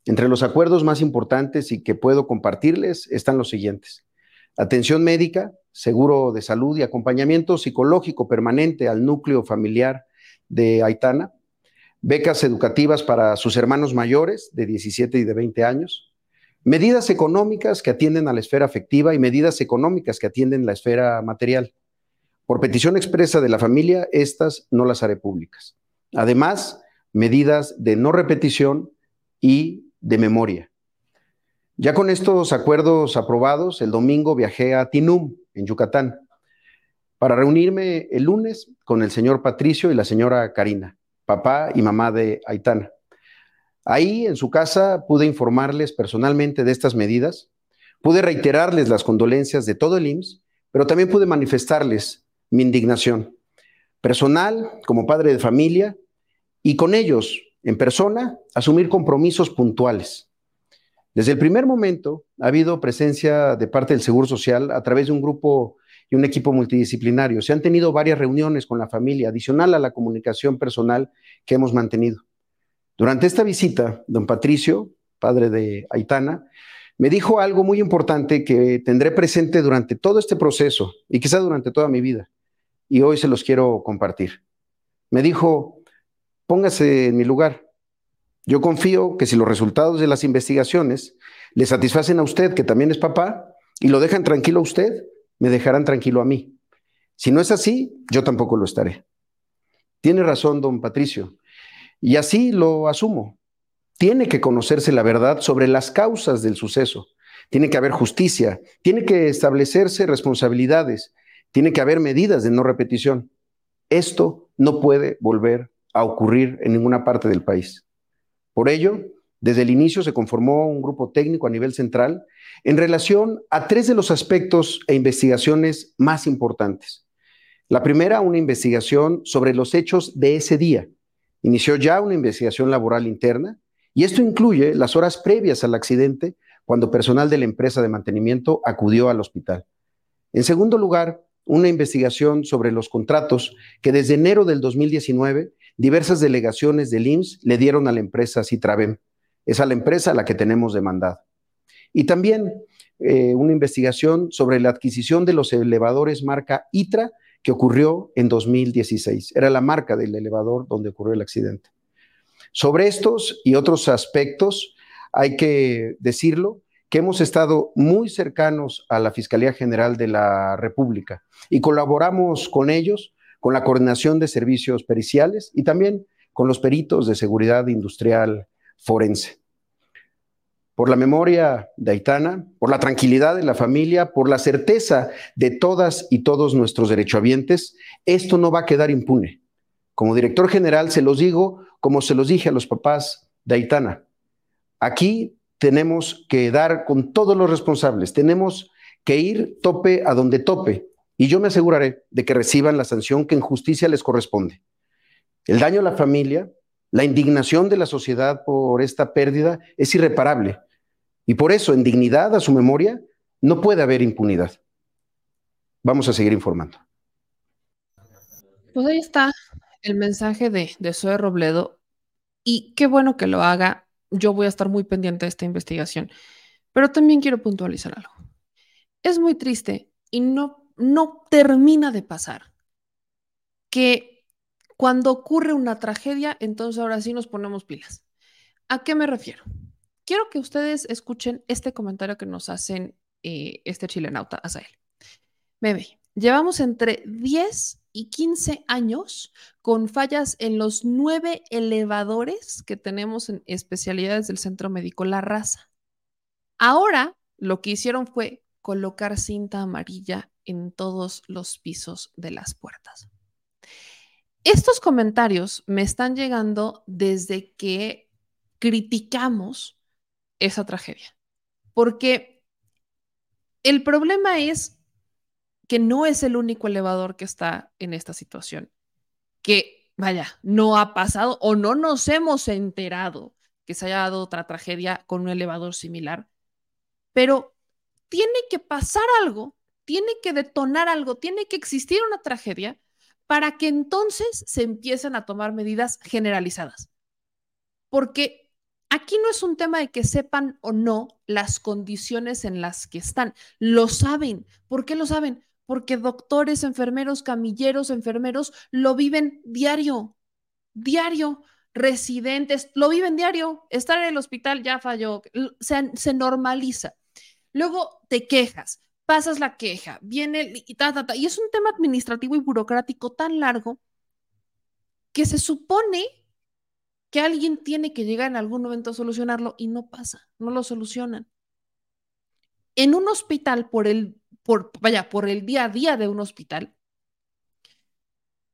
Speaker 9: Entre los acuerdos más importantes y que puedo compartirles están los siguientes. Atención médica, seguro de salud y acompañamiento psicológico permanente al núcleo familiar de Aitana, becas educativas para sus hermanos mayores de 17 y de 20 años, medidas económicas que atienden a la esfera afectiva y medidas económicas que atienden la esfera material. Por petición expresa de la familia, estas no las haré públicas. Además, medidas de no repetición y de memoria. Ya con estos acuerdos aprobados, el domingo viajé a Tinum, en Yucatán, para reunirme el lunes con el señor Patricio y la señora Karina, papá y mamá de Aitana. Ahí, en su casa, pude informarles personalmente de estas medidas, pude reiterarles las condolencias de todo el IMSS, pero también pude manifestarles mi indignación personal, como padre de familia, y con ellos, en persona, asumir compromisos puntuales. Desde el primer momento ha habido presencia de parte del Seguro Social a través de un grupo y un equipo multidisciplinario. Se han tenido varias reuniones con la familia, adicional a la comunicación personal que hemos mantenido. Durante esta visita, don Patricio, padre de Aitana, me dijo algo muy importante que tendré presente durante todo este proceso y quizá durante toda mi vida. Y hoy se los quiero compartir. Me dijo, póngase en mi lugar. Yo confío que si los resultados de las investigaciones le satisfacen a usted, que también es papá, y lo dejan tranquilo a usted, me dejarán tranquilo a mí. Si no es así, yo tampoco lo estaré. Tiene razón, don Patricio, y así lo asumo. Tiene que conocerse la verdad sobre las causas del suceso. Tiene que haber justicia, tiene que establecerse responsabilidades, tiene que haber medidas de no repetición. Esto no puede volver a ocurrir en ninguna parte del país. Por ello, desde el inicio se conformó un grupo técnico a nivel central en relación a tres de los aspectos e investigaciones más importantes. La primera, una investigación sobre los hechos de ese día. Inició ya una investigación laboral interna y esto incluye las horas previas al accidente cuando personal de la empresa de mantenimiento acudió al hospital. En segundo lugar, una investigación sobre los contratos que desde enero del 2019 diversas delegaciones del IMSS le dieron a la empresa Citravem. Es a la empresa a la que tenemos demandada. Y también eh, una investigación sobre la adquisición de los elevadores marca ITRA que ocurrió en 2016. Era la marca del elevador donde ocurrió el accidente. Sobre estos y otros aspectos, hay que decirlo, que hemos estado muy cercanos a la Fiscalía General de la República y colaboramos con ellos con la coordinación de servicios periciales y también con los peritos de seguridad industrial forense. Por la memoria de Aitana, por la tranquilidad de la familia, por la certeza de todas y todos nuestros derechohabientes, esto no va a quedar impune. Como director general se los digo como se los dije a los papás de Aitana. Aquí tenemos que dar con todos los responsables, tenemos que ir tope a donde tope y yo me aseguraré de que reciban la sanción que en justicia les corresponde. El daño a la familia, la indignación de la sociedad por esta pérdida es irreparable y por eso, en dignidad a su memoria, no puede haber impunidad. Vamos a seguir informando.
Speaker 1: Pues ahí está el mensaje de, de Zoe Robledo y qué bueno que lo haga. Yo voy a estar muy pendiente de esta investigación, pero también quiero puntualizar algo. Es muy triste y no no termina de pasar. Que cuando ocurre una tragedia, entonces ahora sí nos ponemos pilas. ¿A qué me refiero? Quiero que ustedes escuchen este comentario que nos hacen eh, este chilenauta, Azael. Bebe, llevamos entre 10 y 15 años con fallas en los nueve elevadores que tenemos en especialidades del Centro Médico La Raza. Ahora lo que hicieron fue colocar cinta amarilla en todos los pisos de las puertas. Estos comentarios me están llegando desde que criticamos esa tragedia, porque el problema es que no es el único elevador que está en esta situación, que vaya, no ha pasado o no nos hemos enterado que se haya dado otra tragedia con un elevador similar, pero tiene que pasar algo tiene que detonar algo, tiene que existir una tragedia para que entonces se empiecen a tomar medidas generalizadas. Porque aquí no es un tema de que sepan o no las condiciones en las que están. Lo saben. ¿Por qué lo saben? Porque doctores, enfermeros, camilleros, enfermeros lo viven diario, diario. Residentes lo viven diario. Estar en el hospital ya falló, se, normaliza. Luego te quejas, pasas la queja, viene y ta, ta, ta. Y es un tema administrativo y burocrático tan largo que se supone que alguien tiene que llegar en algún momento a solucionarlo y no pasa, no lo solucionan. En un hospital, por el, por, vaya, por el día a día de un hospital,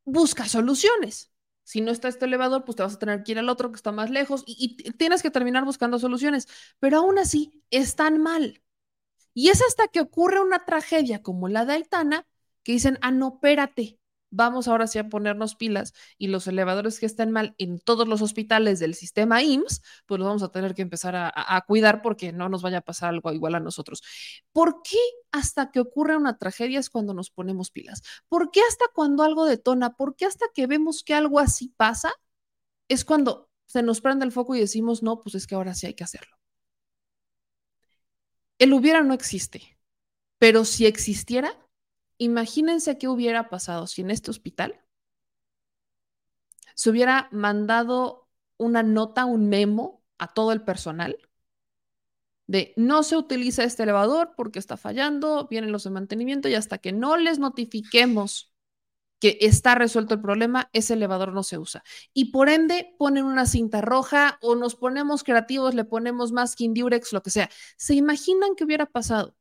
Speaker 1: busca soluciones. Si no está este elevador, pues te vas a tener que ir al otro que está más lejos y, tienes que terminar buscando soluciones. Pero aún así, están mal. Y es hasta que ocurre una tragedia como la de Aitana que dicen, ah, no, vamos ahora sí a ponernos pilas y los elevadores que estén mal en todos los hospitales del sistema IMSS, pues los vamos a tener que empezar a, cuidar porque no nos vaya a pasar algo igual a nosotros. ¿Por qué hasta que ocurre una tragedia es cuando nos ponemos pilas? ¿Por qué hasta cuando algo detona? ¿Por qué hasta que vemos que algo así pasa es cuando se nos prende el foco y decimos, no, pues es que ahora sí hay que hacerlo? El hubiera no existe, pero si existiera, Imagínense qué hubiera pasado si en este hospital se hubiera mandado una nota, un memo a todo el personal de no se utiliza este elevador porque está fallando, vienen los de mantenimiento y hasta que no les notifiquemos que está resuelto el problema, ese elevador no se usa. Y por ende ponen una cinta roja o nos ponemos creativos, le ponemos más Durex, lo que sea. ¿Se imaginan qué hubiera pasado?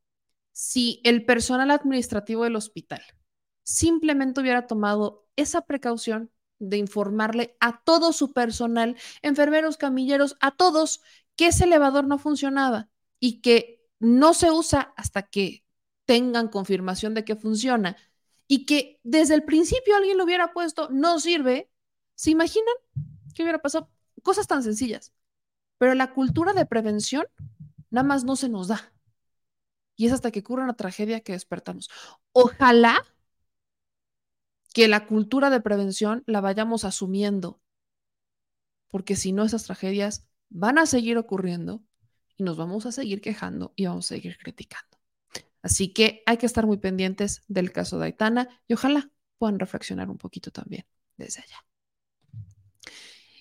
Speaker 1: Si el personal administrativo del hospital simplemente hubiera tomado esa precaución de informarle a todo su personal, enfermeros, camilleros, a todos, que ese elevador no funcionaba y que no se usa hasta que tengan confirmación de que funciona y que desde el principio alguien lo hubiera puesto, no sirve, ¿se imaginan qué hubiera pasado? Cosas tan sencillas. Pero la cultura de prevención nada más no se nos da. Y es hasta que ocurre una tragedia que despertamos. Ojalá que la cultura de prevención la vayamos asumiendo, porque si no, esas tragedias van a seguir ocurriendo y nos vamos a seguir quejando y vamos a seguir criticando. Así que hay que estar muy pendientes del caso de Aitana y ojalá puedan reflexionar un poquito también desde allá.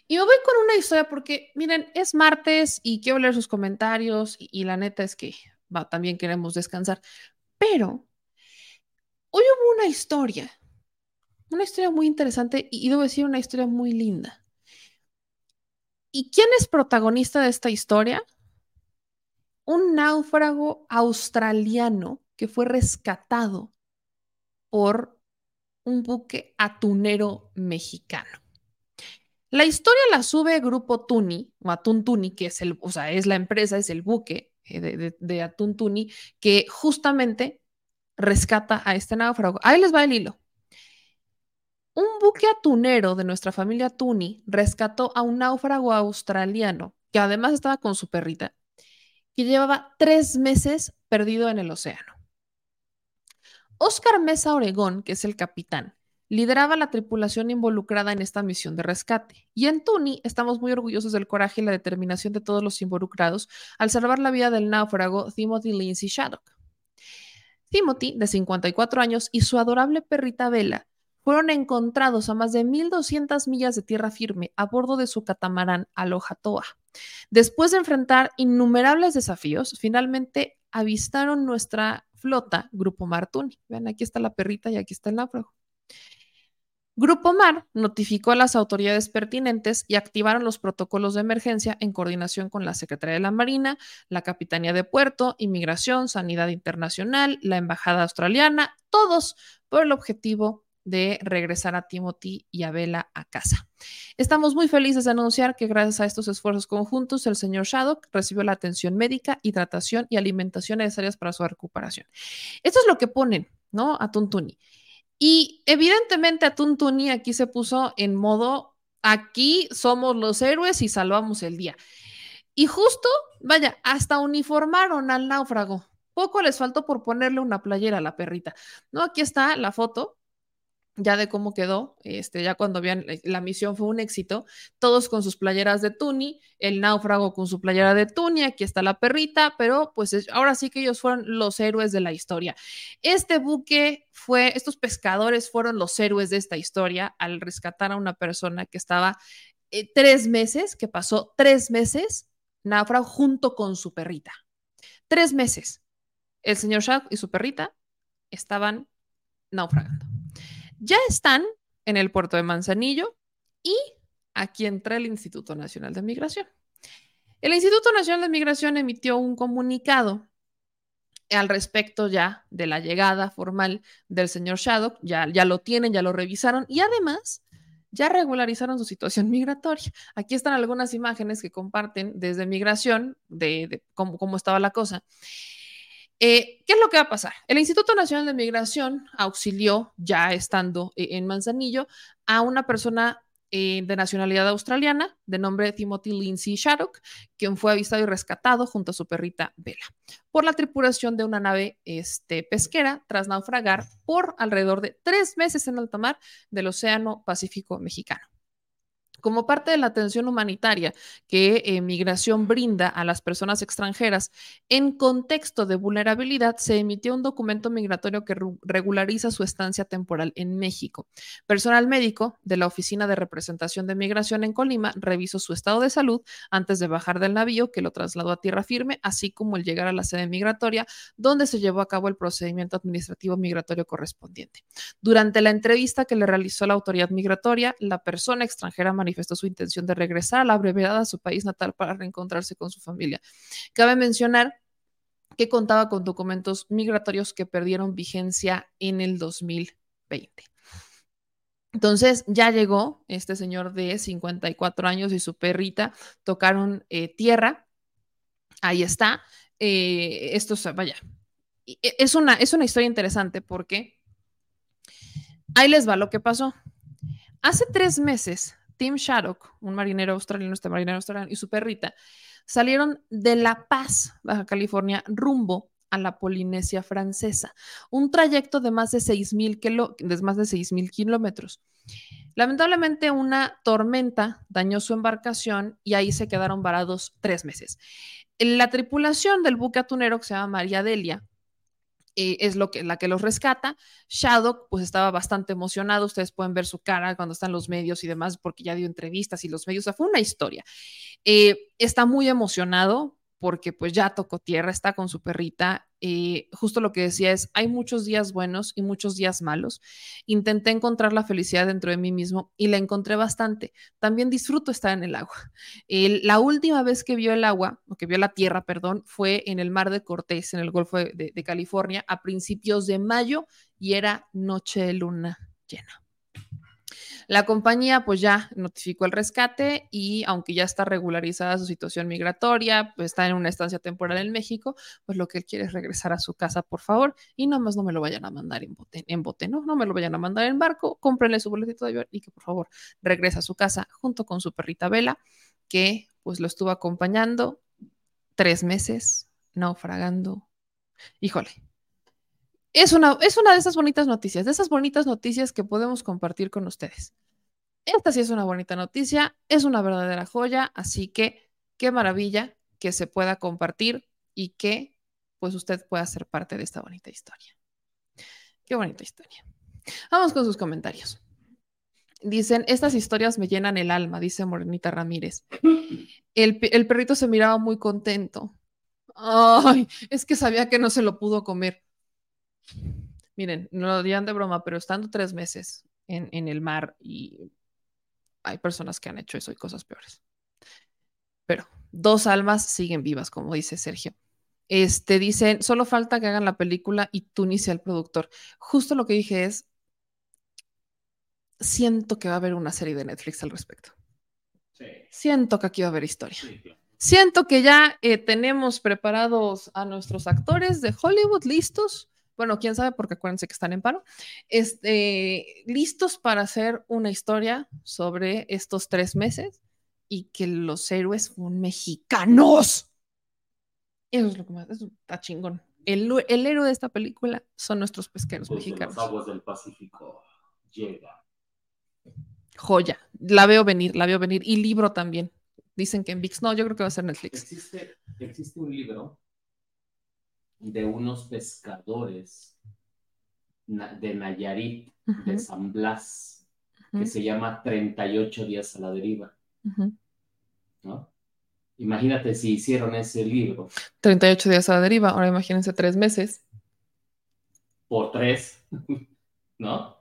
Speaker 1: Y me voy con una historia porque, miren, es martes y quiero leer sus comentarios y la neta es que también queremos descansar. Pero hoy hubo una historia, una historia muy interesante y, debo decir una historia muy linda. ¿Y quién es protagonista de esta historia? Un náufrago australiano que fue rescatado por un buque atunero mexicano. La historia la sube Grupo Tuni, o Atún Tuni, que es el, o sea, es la empresa, es el buque, eh, de, de, Atún Tuni, que justamente rescata a este náufrago. Ahí les va el hilo. Un buque atunero de nuestra familia Tuni rescató a un náufrago australiano que además estaba con su perrita, que llevaba tres meses perdido en el océano. Oscar Mesa Oregón, que es el capitán, lideraba la tripulación involucrada en esta misión de rescate. Y en Tuni estamos muy orgullosos del coraje y la determinación de todos los involucrados al salvar la vida del náufrago Timothy Lindsay Shaddock. Timothy, de 54 años, y su adorable perrita Vela fueron encontrados a más de 1.200 millas de tierra firme a bordo de su catamarán Aloha Toa. Después de enfrentar innumerables desafíos, finalmente avistaron nuestra flota, Grupo Martuni. Ven, aquí está la perrita y aquí está el náufrago. Grupo Mar notificó a las autoridades pertinentes y activaron los protocolos de emergencia en coordinación con la Secretaría de la Marina, la Capitanía de Puerto, Inmigración, Sanidad Internacional, la Embajada Australiana, todos por el objetivo de regresar a Timothy y a Bella a casa. Estamos muy felices de anunciar que gracias a estos esfuerzos conjuntos, el señor Shaddock recibió la atención médica, hidratación y alimentación necesarias para su recuperación. Esto es lo que ponen, ¿no? A Tuntuni. Y evidentemente a Tuntuni aquí se puso en modo, aquí somos los héroes y salvamos el día. Y justo, vaya, hasta uniformaron al náufrago. Poco les faltó por ponerle una playera a la perrita. No, aquí está la foto. Ya de cómo quedó, este, ya cuando vean, la misión fue un éxito, todos con sus playeras de Tuni, el náufrago con su playera de Tuni, aquí está la perrita, pero pues ahora sí que ellos fueron los héroes de la historia. Este buque fue, estos pescadores fueron los héroes de esta historia al rescatar a una persona que estaba eh, tres meses, que pasó tres meses náufrago junto con su perrita. Tres meses. El señor Shack y su perrita estaban naufragando. Ya están en el puerto de Manzanillo y aquí entra el Instituto Nacional de Migración. El Instituto Nacional de Migración emitió un comunicado al respecto ya de la llegada formal del señor Shadow, ya, lo tienen, ya lo revisaron y además ya regularizaron su situación migratoria. Aquí están algunas imágenes que comparten desde migración de, cómo estaba la cosa. Eh, ¿Qué es lo que va a pasar? El Instituto Nacional de Migración auxilió, ya estando eh, en Manzanillo, a una persona eh, de nacionalidad australiana de nombre Timothy Lindsay Shattuck, quien fue avistado y rescatado junto a su perrita Bella por la tripulación de una nave este, pesquera tras naufragar por alrededor de tres meses en alta mar del Océano Pacífico Mexicano. Como parte de la atención humanitaria que eh, Migración brinda a las personas extranjeras en contexto de vulnerabilidad, se emitió un documento migratorio que regulariza su estancia temporal en México. Personal médico de la Oficina de Representación de Migración en Colima revisó su estado de salud antes de bajar del navío que lo trasladó a tierra firme, así como el llegar a la sede migratoria, donde se llevó a cabo el procedimiento administrativo migratorio correspondiente. Durante la entrevista que le realizó la autoridad migratoria, la persona extranjera manifestó su intención de regresar a la brevedad a su país natal para reencontrarse con su familia. Cabe mencionar que contaba con documentos migratorios que perdieron vigencia en el 2020. Entonces ya llegó este señor de 54 años y su perrita, tocaron eh, tierra, ahí está. Eh, esto, vaya, e, es una, es una historia interesante porque ahí les va lo que pasó. Hace tres meses Tim Shattuck, un marinero australiano, este marinero australiano y su perrita, salieron de La Paz, Baja California, rumbo a la Polinesia francesa, un trayecto de más de 6.000 más de kilómetros. Lamentablemente una tormenta dañó su embarcación y ahí se quedaron varados tres meses. La tripulación del buque atunero que se llama María Delia eh, es lo que, la que los rescata. Shadow, pues estaba bastante emocionado. Ustedes pueden ver su cara cuando están los medios y demás, porque ya dio entrevistas y los medios. O sea, fue una historia. Eh, está muy emocionado porque pues ya tocó tierra, está con su perrita. Eh, justo lo que decía es, hay muchos días buenos y muchos días malos. Intenté encontrar la felicidad dentro de mí mismo y la encontré bastante. También disfruto estar en el agua. la última vez que vio el agua, o que vio la tierra, perdón, fue en el mar de Cortés, en el Golfo de California, a principios de mayo y era noche de luna llena. La compañía pues ya notificó el rescate y aunque ya está regularizada su situación migratoria, pues está en una estancia temporal en México, pues lo que él quiere es regresar a su casa, por favor, y nada más no me lo vayan a mandar en bote, ¿no? No me lo vayan a mandar en barco, cómprenle su boletito de avión y que por favor regrese a su casa junto con su perrita Vela, que pues lo estuvo acompañando tres meses naufragando. Híjole, es una, es una de esas bonitas noticias, de esas bonitas noticias que podemos compartir con ustedes. Esta sí es una bonita noticia, es una verdadera joya, así que qué maravilla que se pueda compartir y que pues usted pueda ser parte de esta bonita historia. Qué bonita historia. Vamos con sus comentarios. Dicen, estas historias me llenan el alma, dice Morenita Ramírez. El, el perrito se miraba muy contento. Ay, es que sabía que no se lo pudo comer. Miren, no lo digan de broma, pero estando tres meses en, el mar y hay personas que han hecho eso y cosas peores. Pero dos almas siguen vivas, como dice Sergio. Este dicen, solo falta que hagan la película y tú ni sea el productor. Justo lo que dije es, siento que va a haber una serie de Netflix al respecto. Siento que aquí va a haber historia. Siento que ya eh, tenemos preparados a nuestros actores de Hollywood listos bueno, quién sabe, porque acuérdense que están en paro, este, listos para hacer una historia sobre estos tres meses y que los héroes son mexicanos. Eso es lo que más, eso está chingón. El, héroe de esta película son nuestros pesqueros mexicanos.
Speaker 10: Las aguas del Pacífico. llega.
Speaker 1: Joya. La veo venir, la veo venir. Y libro también. Dicen que en VIX. No, yo creo que va a ser Netflix.
Speaker 10: Existe, existe un libro de unos pescadores de Nayarit, de. San Blas, que se llama 38 días a la deriva. ¿no? Imagínate si hicieron ese libro
Speaker 1: 38 días a la deriva. Ahora imagínense tres meses.
Speaker 10: por tres, ¿no?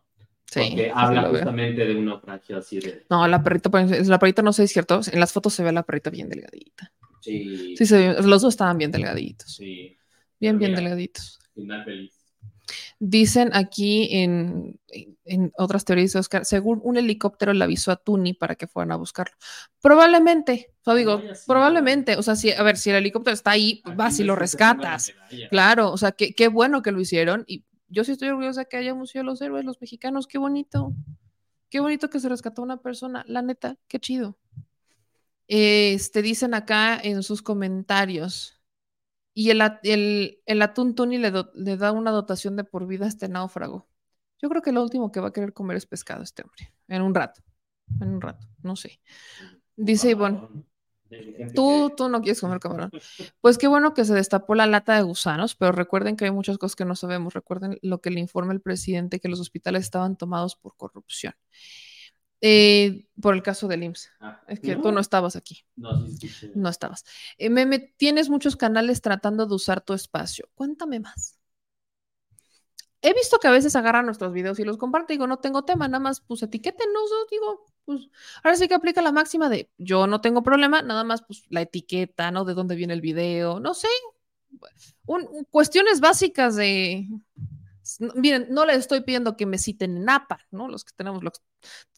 Speaker 1: Sí.
Speaker 10: Porque habla justamente de un naufragio así de...
Speaker 1: No, la perrita, pues, la perrita no sé si es cierto. En las fotos se ve la perrita bien delgadita.
Speaker 10: Sí,
Speaker 1: Sí, se los dos estaban bien delgaditos.
Speaker 10: sí,
Speaker 1: Bien, bien delgaditos.
Speaker 10: final feliz.
Speaker 1: Dicen aquí en, en otras teorías de Oscar, según un helicóptero le avisó a Tuni para que fueran a buscarlo. Probablemente, o sea, digo, probablemente, o sea, si, a ver, si el helicóptero está ahí,
Speaker 10: Aquí
Speaker 1: vas y lo rescatas. Claro, o sea, qué, qué bueno que lo hicieron y yo sí estoy orgullosa de que haya Museo de los Héroes, los mexicanos, qué bonito. Qué bonito que se rescató una persona, la neta, qué chido. Este, dicen acá en sus comentarios. Y el, el, el atún Tuni le, do- le da una dotación de por vida a este náufrago. Yo creo que lo último que va a querer comer es pescado este hombre. En un rato. En un rato. No sé. Dice Ivonne. Tú, tú no quieres comer camarón. Pues qué bueno que se destapó la lata de gusanos, pero recuerden que hay muchas cosas que no sabemos. Recuerden lo que le informa el presidente, que los hospitales estaban tomados por corrupción. Eh, por el caso del IMSS.
Speaker 10: Ah,
Speaker 1: Es que tú no estabas aquí.
Speaker 10: No, sí, sí, sí.
Speaker 1: No estabas. Eh, Meme, tienes muchos canales tratando de usar tu espacio. Cuéntame más. He visto que a veces agarran nuestros videos y los comparten. Digo, no tengo tema, nada más pues etiquétenos. ¿no? Digo, pues ahora sí que aplica la máxima de yo no tengo problema, nada más pues la etiqueta, ¿no? De dónde viene el video, no sé. Un- un- cuestiones básicas de. No, Miren, no les estoy pidiendo que me citen en APA, ¿no? Los que tenemos, los-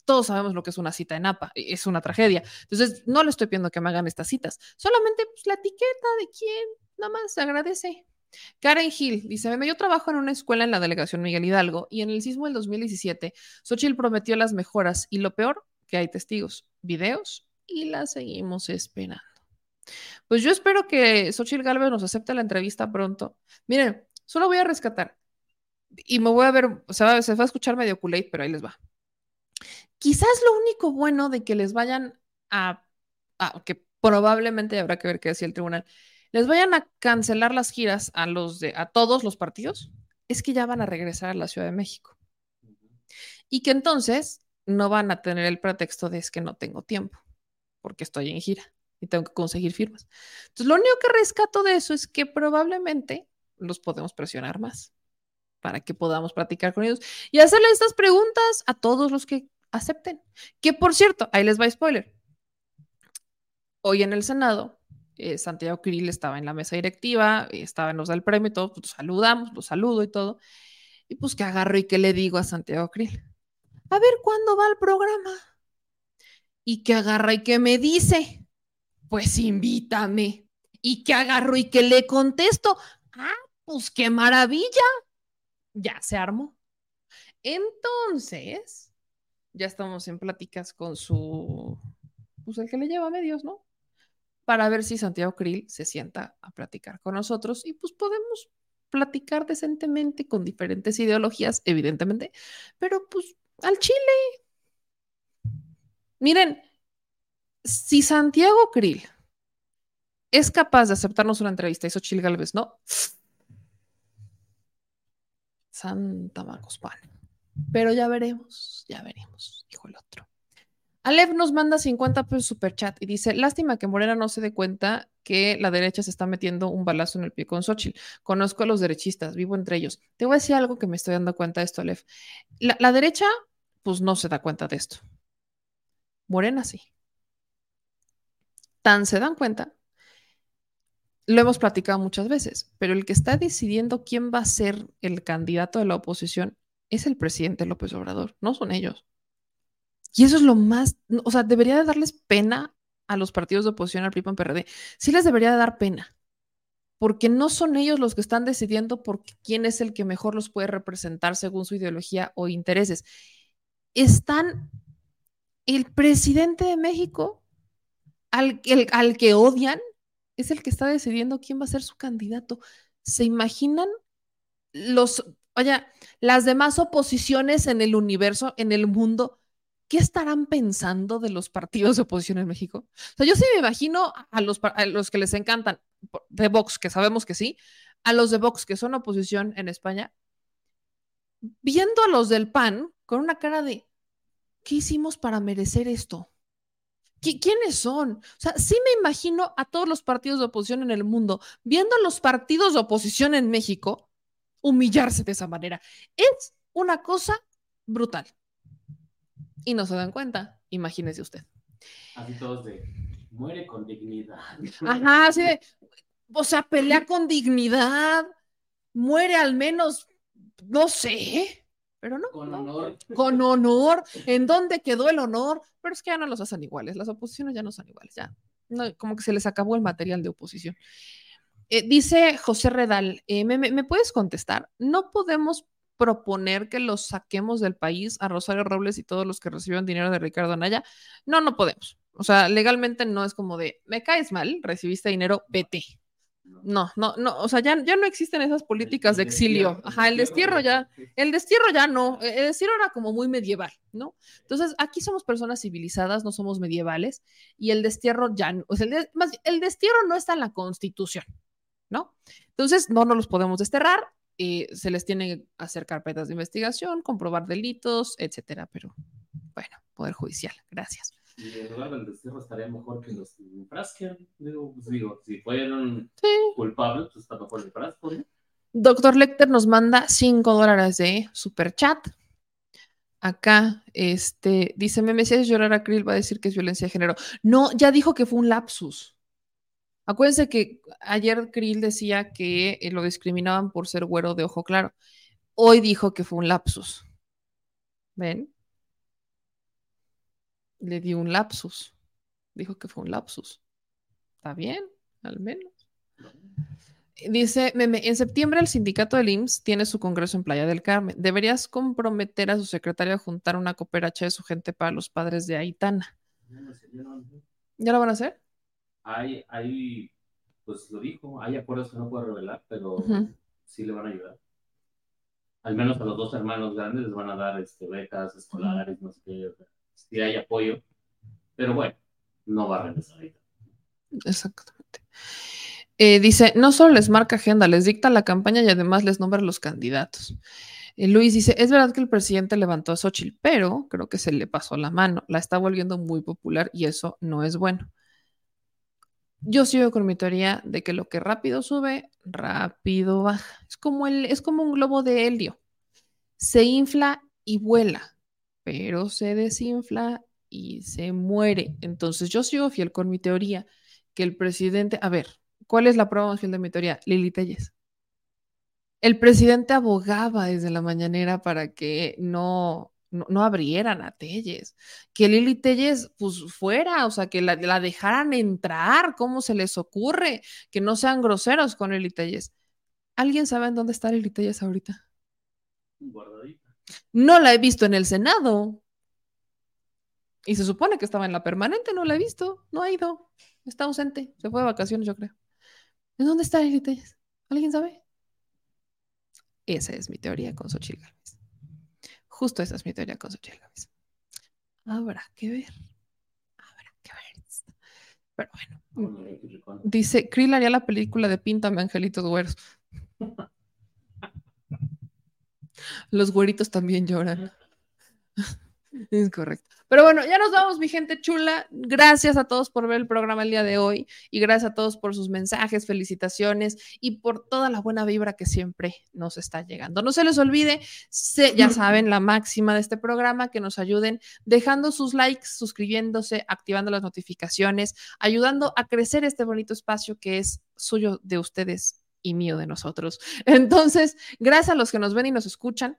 Speaker 1: todos sabemos lo que es una cita en APA, y es una tragedia. Entonces, no le estoy pidiendo que me hagan estas citas, solamente pues, la etiqueta de quién, nada más agradece. Karen Hill dice: "Meme, Yo trabajo en una escuela en la delegación Miguel Hidalgo y en el sismo del 2017, Xochitl prometió las mejoras y lo peor, que hay testigos, videos y la seguimos esperando. Pues yo espero que Xochitl Galvez nos acepte la entrevista pronto. Miren, solo voy a rescatar y me voy a ver, se va, se va a escuchar medio culate, pero ahí les va. Quizás lo único bueno de que les vayan a, a- que probablemente habrá que ver qué decía el tribunal, les vayan a cancelar las giras a los de a todos los partidos, es que ya van a regresar a la Ciudad de México. Y que entonces no van a tener el pretexto de es que no tengo tiempo, porque estoy en gira y tengo que conseguir firmas. Entonces, lo único que rescato de eso es que probablemente los podemos presionar más para que podamos platicar con ellos y hacerle estas preguntas a todos los que acepten. Que por cierto, ahí les va spoiler. Hoy en el Senado, eh, Santiago Krill estaba en la mesa directiva, eh, estaba en los del premio y todo, pues, saludamos, lo saludo y todo. Y pues que agarro y que le digo a Santiago Krill, a ver cuándo va el programa. Y que agarra y que me dice, pues invítame. Y que agarro y que le contesto, ah, pues qué maravilla. Ya se armó. Entonces, ya estamos en pláticas con su, pues el que le lleva a medios, ¿no? Para ver si Santiago Krill se sienta a platicar con nosotros y pues podemos platicar decentemente con diferentes ideologías, evidentemente, pero pues al Chile. Miren, si Santiago Krill es capaz de aceptarnos una entrevista y Xochitl Galvez no, Santa Macospan. Pero ya veremos, ya veremos, dijo el otro. Alef nos manda 50 pesos super chat y dice: Lástima que Morena no se dé cuenta que la derecha se está metiendo un balazo en el pie con Xochitl. Conozco a los derechistas, vivo entre ellos. Te voy a decir algo que me estoy dando cuenta de esto, Alef. La derecha, pues no se da cuenta de esto. Morena sí. Tan se dan cuenta. Lo hemos platicado muchas veces, pero el que está decidiendo quién va a ser el candidato de la oposición es el presidente López Obrador, no son ellos. Y eso es lo más, o sea, debería de darles pena a los partidos de oposición, al PRI, PAN, PRD. Sí les debería de dar pena, porque no son ellos los que están decidiendo por quién es el que mejor los puede representar según su ideología o intereses. Están el presidente de México, al, el, al que odian, es el que está decidiendo quién va a ser su candidato. ¿Se imaginan los Vaya, las demás oposiciones en el universo, en el mundo, ¿qué estarán pensando de los partidos de oposición en México? O sea, yo sí me imagino a los, a los que les encantan de Vox, que sabemos que sí, a los de Vox que son oposición en España, viendo a los del PAN con una cara de, ¿qué hicimos para merecer esto? ¿Quiénes son? O sea, sí me imagino a todos los partidos de oposición en el mundo, viendo a los partidos de oposición en México humillarse de esa manera. Es una cosa brutal. Y no se dan cuenta, imagínese usted.
Speaker 10: Así todos de, muere con dignidad.
Speaker 1: Ajá, de, o sea, pelea con dignidad, muere al menos, no sé, pero no.
Speaker 10: Con honor.
Speaker 1: Con honor. ¿En dónde quedó el honor? Pero es que ya no los hacen iguales. Las oposiciones ya no son iguales. Ya. No, como que se les acabó el material de oposición. Eh, dice José Redal, eh, ¿me, me, puedes contestar? No podemos proponer que los saquemos del país a Rosario Robles y todos los que reciban dinero de Ricardo Anaya. No, no podemos. O sea, legalmente no es como de, me caes mal, recibiste dinero, vete. No, no, no, o sea, ya, ya no existen esas políticas de exilio. Ajá, el destierro ya, el destierro ya no, el destierro era como muy medieval, ¿no? Entonces, aquí somos personas civilizadas, no somos medievales, y el destierro ya no, o sea, el, más, el destierro no está en la constitución, ¿no? Entonces, no nos los podemos desterrar, eh, se les tiene que hacer carpetas de investigación, comprobar delitos, etcétera, pero bueno, Poder Judicial, gracias.
Speaker 10: Y en lugar del destierro estaría mejor que los enfrasquen. Digo, pues digo, si fueron
Speaker 1: sí.
Speaker 10: culpables, pues está mejor el frasco, ¿no?
Speaker 1: Doctor Lecter nos manda 5 dólares de super chat. Acá, este, dice Meme, si llorar a Krill va a decir que es violencia de género. No, ya dijo que fue un lapsus. Acuérdense que ayer Krill decía que lo discriminaban por ser güero de ojo claro. Hoy dijo que fue un lapsus. ¿Ven? Le dio un lapsus. Dijo que fue un lapsus. Está bien, al menos. Dice, meme, en septiembre el sindicato del IMSS tiene su congreso en Playa del Carmen. Deberías comprometer a su secretario a juntar una cooperacha de su gente para los padres de Aitana. ¿Ya lo van a hacer?
Speaker 10: Hay, hay, pues lo dijo, hay acuerdos que no puedo revelar, pero
Speaker 1: Uh -huh.
Speaker 10: sí le van a ayudar. Al menos a los dos hermanos grandes les van a dar este, becas escolares, no sé qué si hay apoyo, pero bueno, no va a regresar ahorita.
Speaker 1: Exactamente. Eh, dice, no solo les marca agenda, les dicta la campaña y además les nombra los candidatos. Eh, Luis dice, es verdad que el presidente levantó a Xochitl, pero creo que se le pasó la mano, la está volviendo muy popular y eso no es bueno. Yo sigo con mi teoría de que lo que rápido sube, rápido baja. Es como, el, es como un globo de helio. Se infla y vuela pero se desinfla y se muere. Entonces yo sigo fiel con mi teoría, que el presidente, a ver, ¿cuál es la prueba más fiel de mi teoría? Lili Telles. El presidente abogaba desde la mañanera para que no, no, abrieran a Telles, que Lili Telles pues fuera, o sea, que la, la, dejaran entrar, ¿cómo se les ocurre? Que no sean groseros con Lili Telles. ¿Alguien sabe en dónde está Lili Telles ahorita?
Speaker 10: Guardadita.
Speaker 1: No la he visto en el Senado. Y se supone que estaba en la permanente, no la he visto, no ha ido, está ausente, se fue de vacaciones, yo creo. ¿En dónde está Lili Telles? ¿Alguien sabe? Esa es mi teoría con Xochitl Gálvez. Justo esa es mi teoría con Xochitl Gálvez. Habrá que ver. Habrá que ver. Pero bueno. Dice, Krill haría la película de Píntame Angelitos Güeros. Los güeritos también lloran. Es correcto. Pero bueno, ya nos vamos, mi gente chula. Gracias a todos por ver el programa el día de hoy y gracias a todos por sus mensajes, felicitaciones y por toda la buena vibra que siempre nos está llegando. No se les olvide, se, ya saben, la máxima de este programa, que nos ayuden dejando sus likes, suscribiéndose, activando las notificaciones, ayudando a crecer este bonito espacio que es suyo de ustedes y mío de nosotros. Entonces, gracias a los que nos ven y nos escuchan.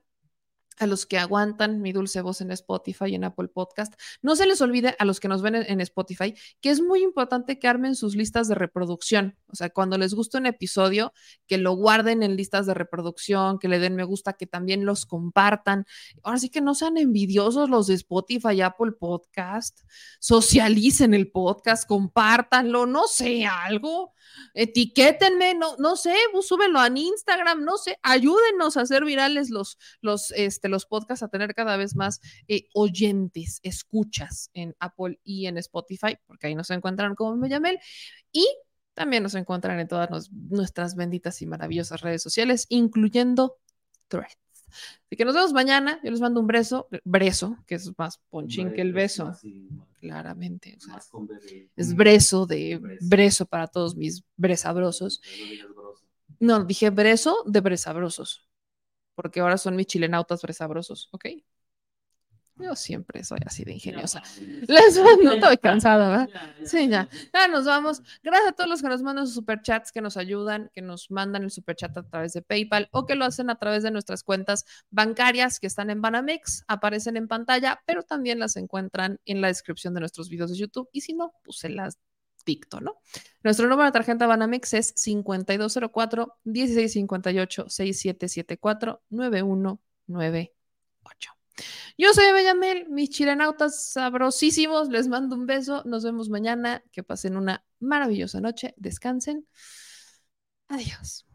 Speaker 1: A los que aguantan mi dulce voz en Spotify y en Apple Podcast. No se les olvide a los que nos ven en, en Spotify que es muy importante que armen sus listas de reproducción. O sea, cuando les gusta un episodio, que lo guarden en listas de reproducción, que le den me gusta, que también los compartan. Ahora sí que no sean envidiosos los de Spotify y Apple Podcast. Socialicen el podcast, compártanlo, no sé, algo etiquétenme, no, no sé, súbenlo a Instagram, no sé, ayúdenos a hacer virales los, los, este, los podcasts, a tener cada vez más eh, oyentes, escuchas en Apple y en Spotify, porque ahí nos encuentran como Mellamel. Y también nos encuentran en todas nos- nuestras benditas y maravillosas redes sociales, incluyendo Threads. Así que nos vemos mañana. Yo les mando un beso, beso, que es más ponchín que el beso.
Speaker 10: Así,
Speaker 1: Claramente. o sea, es breso de
Speaker 10: breso
Speaker 1: para todos mis bresabrosos. No dije breso de bresabrosos. Porque ahora son mis chilenautas bresabrosos, ¿ok? Yo siempre soy así de ingeniosa. Les mando, estoy cansada, ¿verdad? Sí, ya. Ya nos vamos. Gracias a todos los que nos mandan sus superchats, que nos ayudan, que nos mandan el superchat a través de PayPal o que lo hacen a través de nuestras cuentas bancarias que están en Banamex, aparecen en pantalla, pero también las encuentran en la descripción de nuestros videos de YouTube. Y si no, pues se las dicto, ¿no? Nuestro número de tarjeta Banamex es 5204 1658 6774 9198. Yo soy Bellamel, mis chilenautas sabrosísimos, les mando un beso, nos vemos mañana, que pasen una maravillosa noche, descansen. Adiós.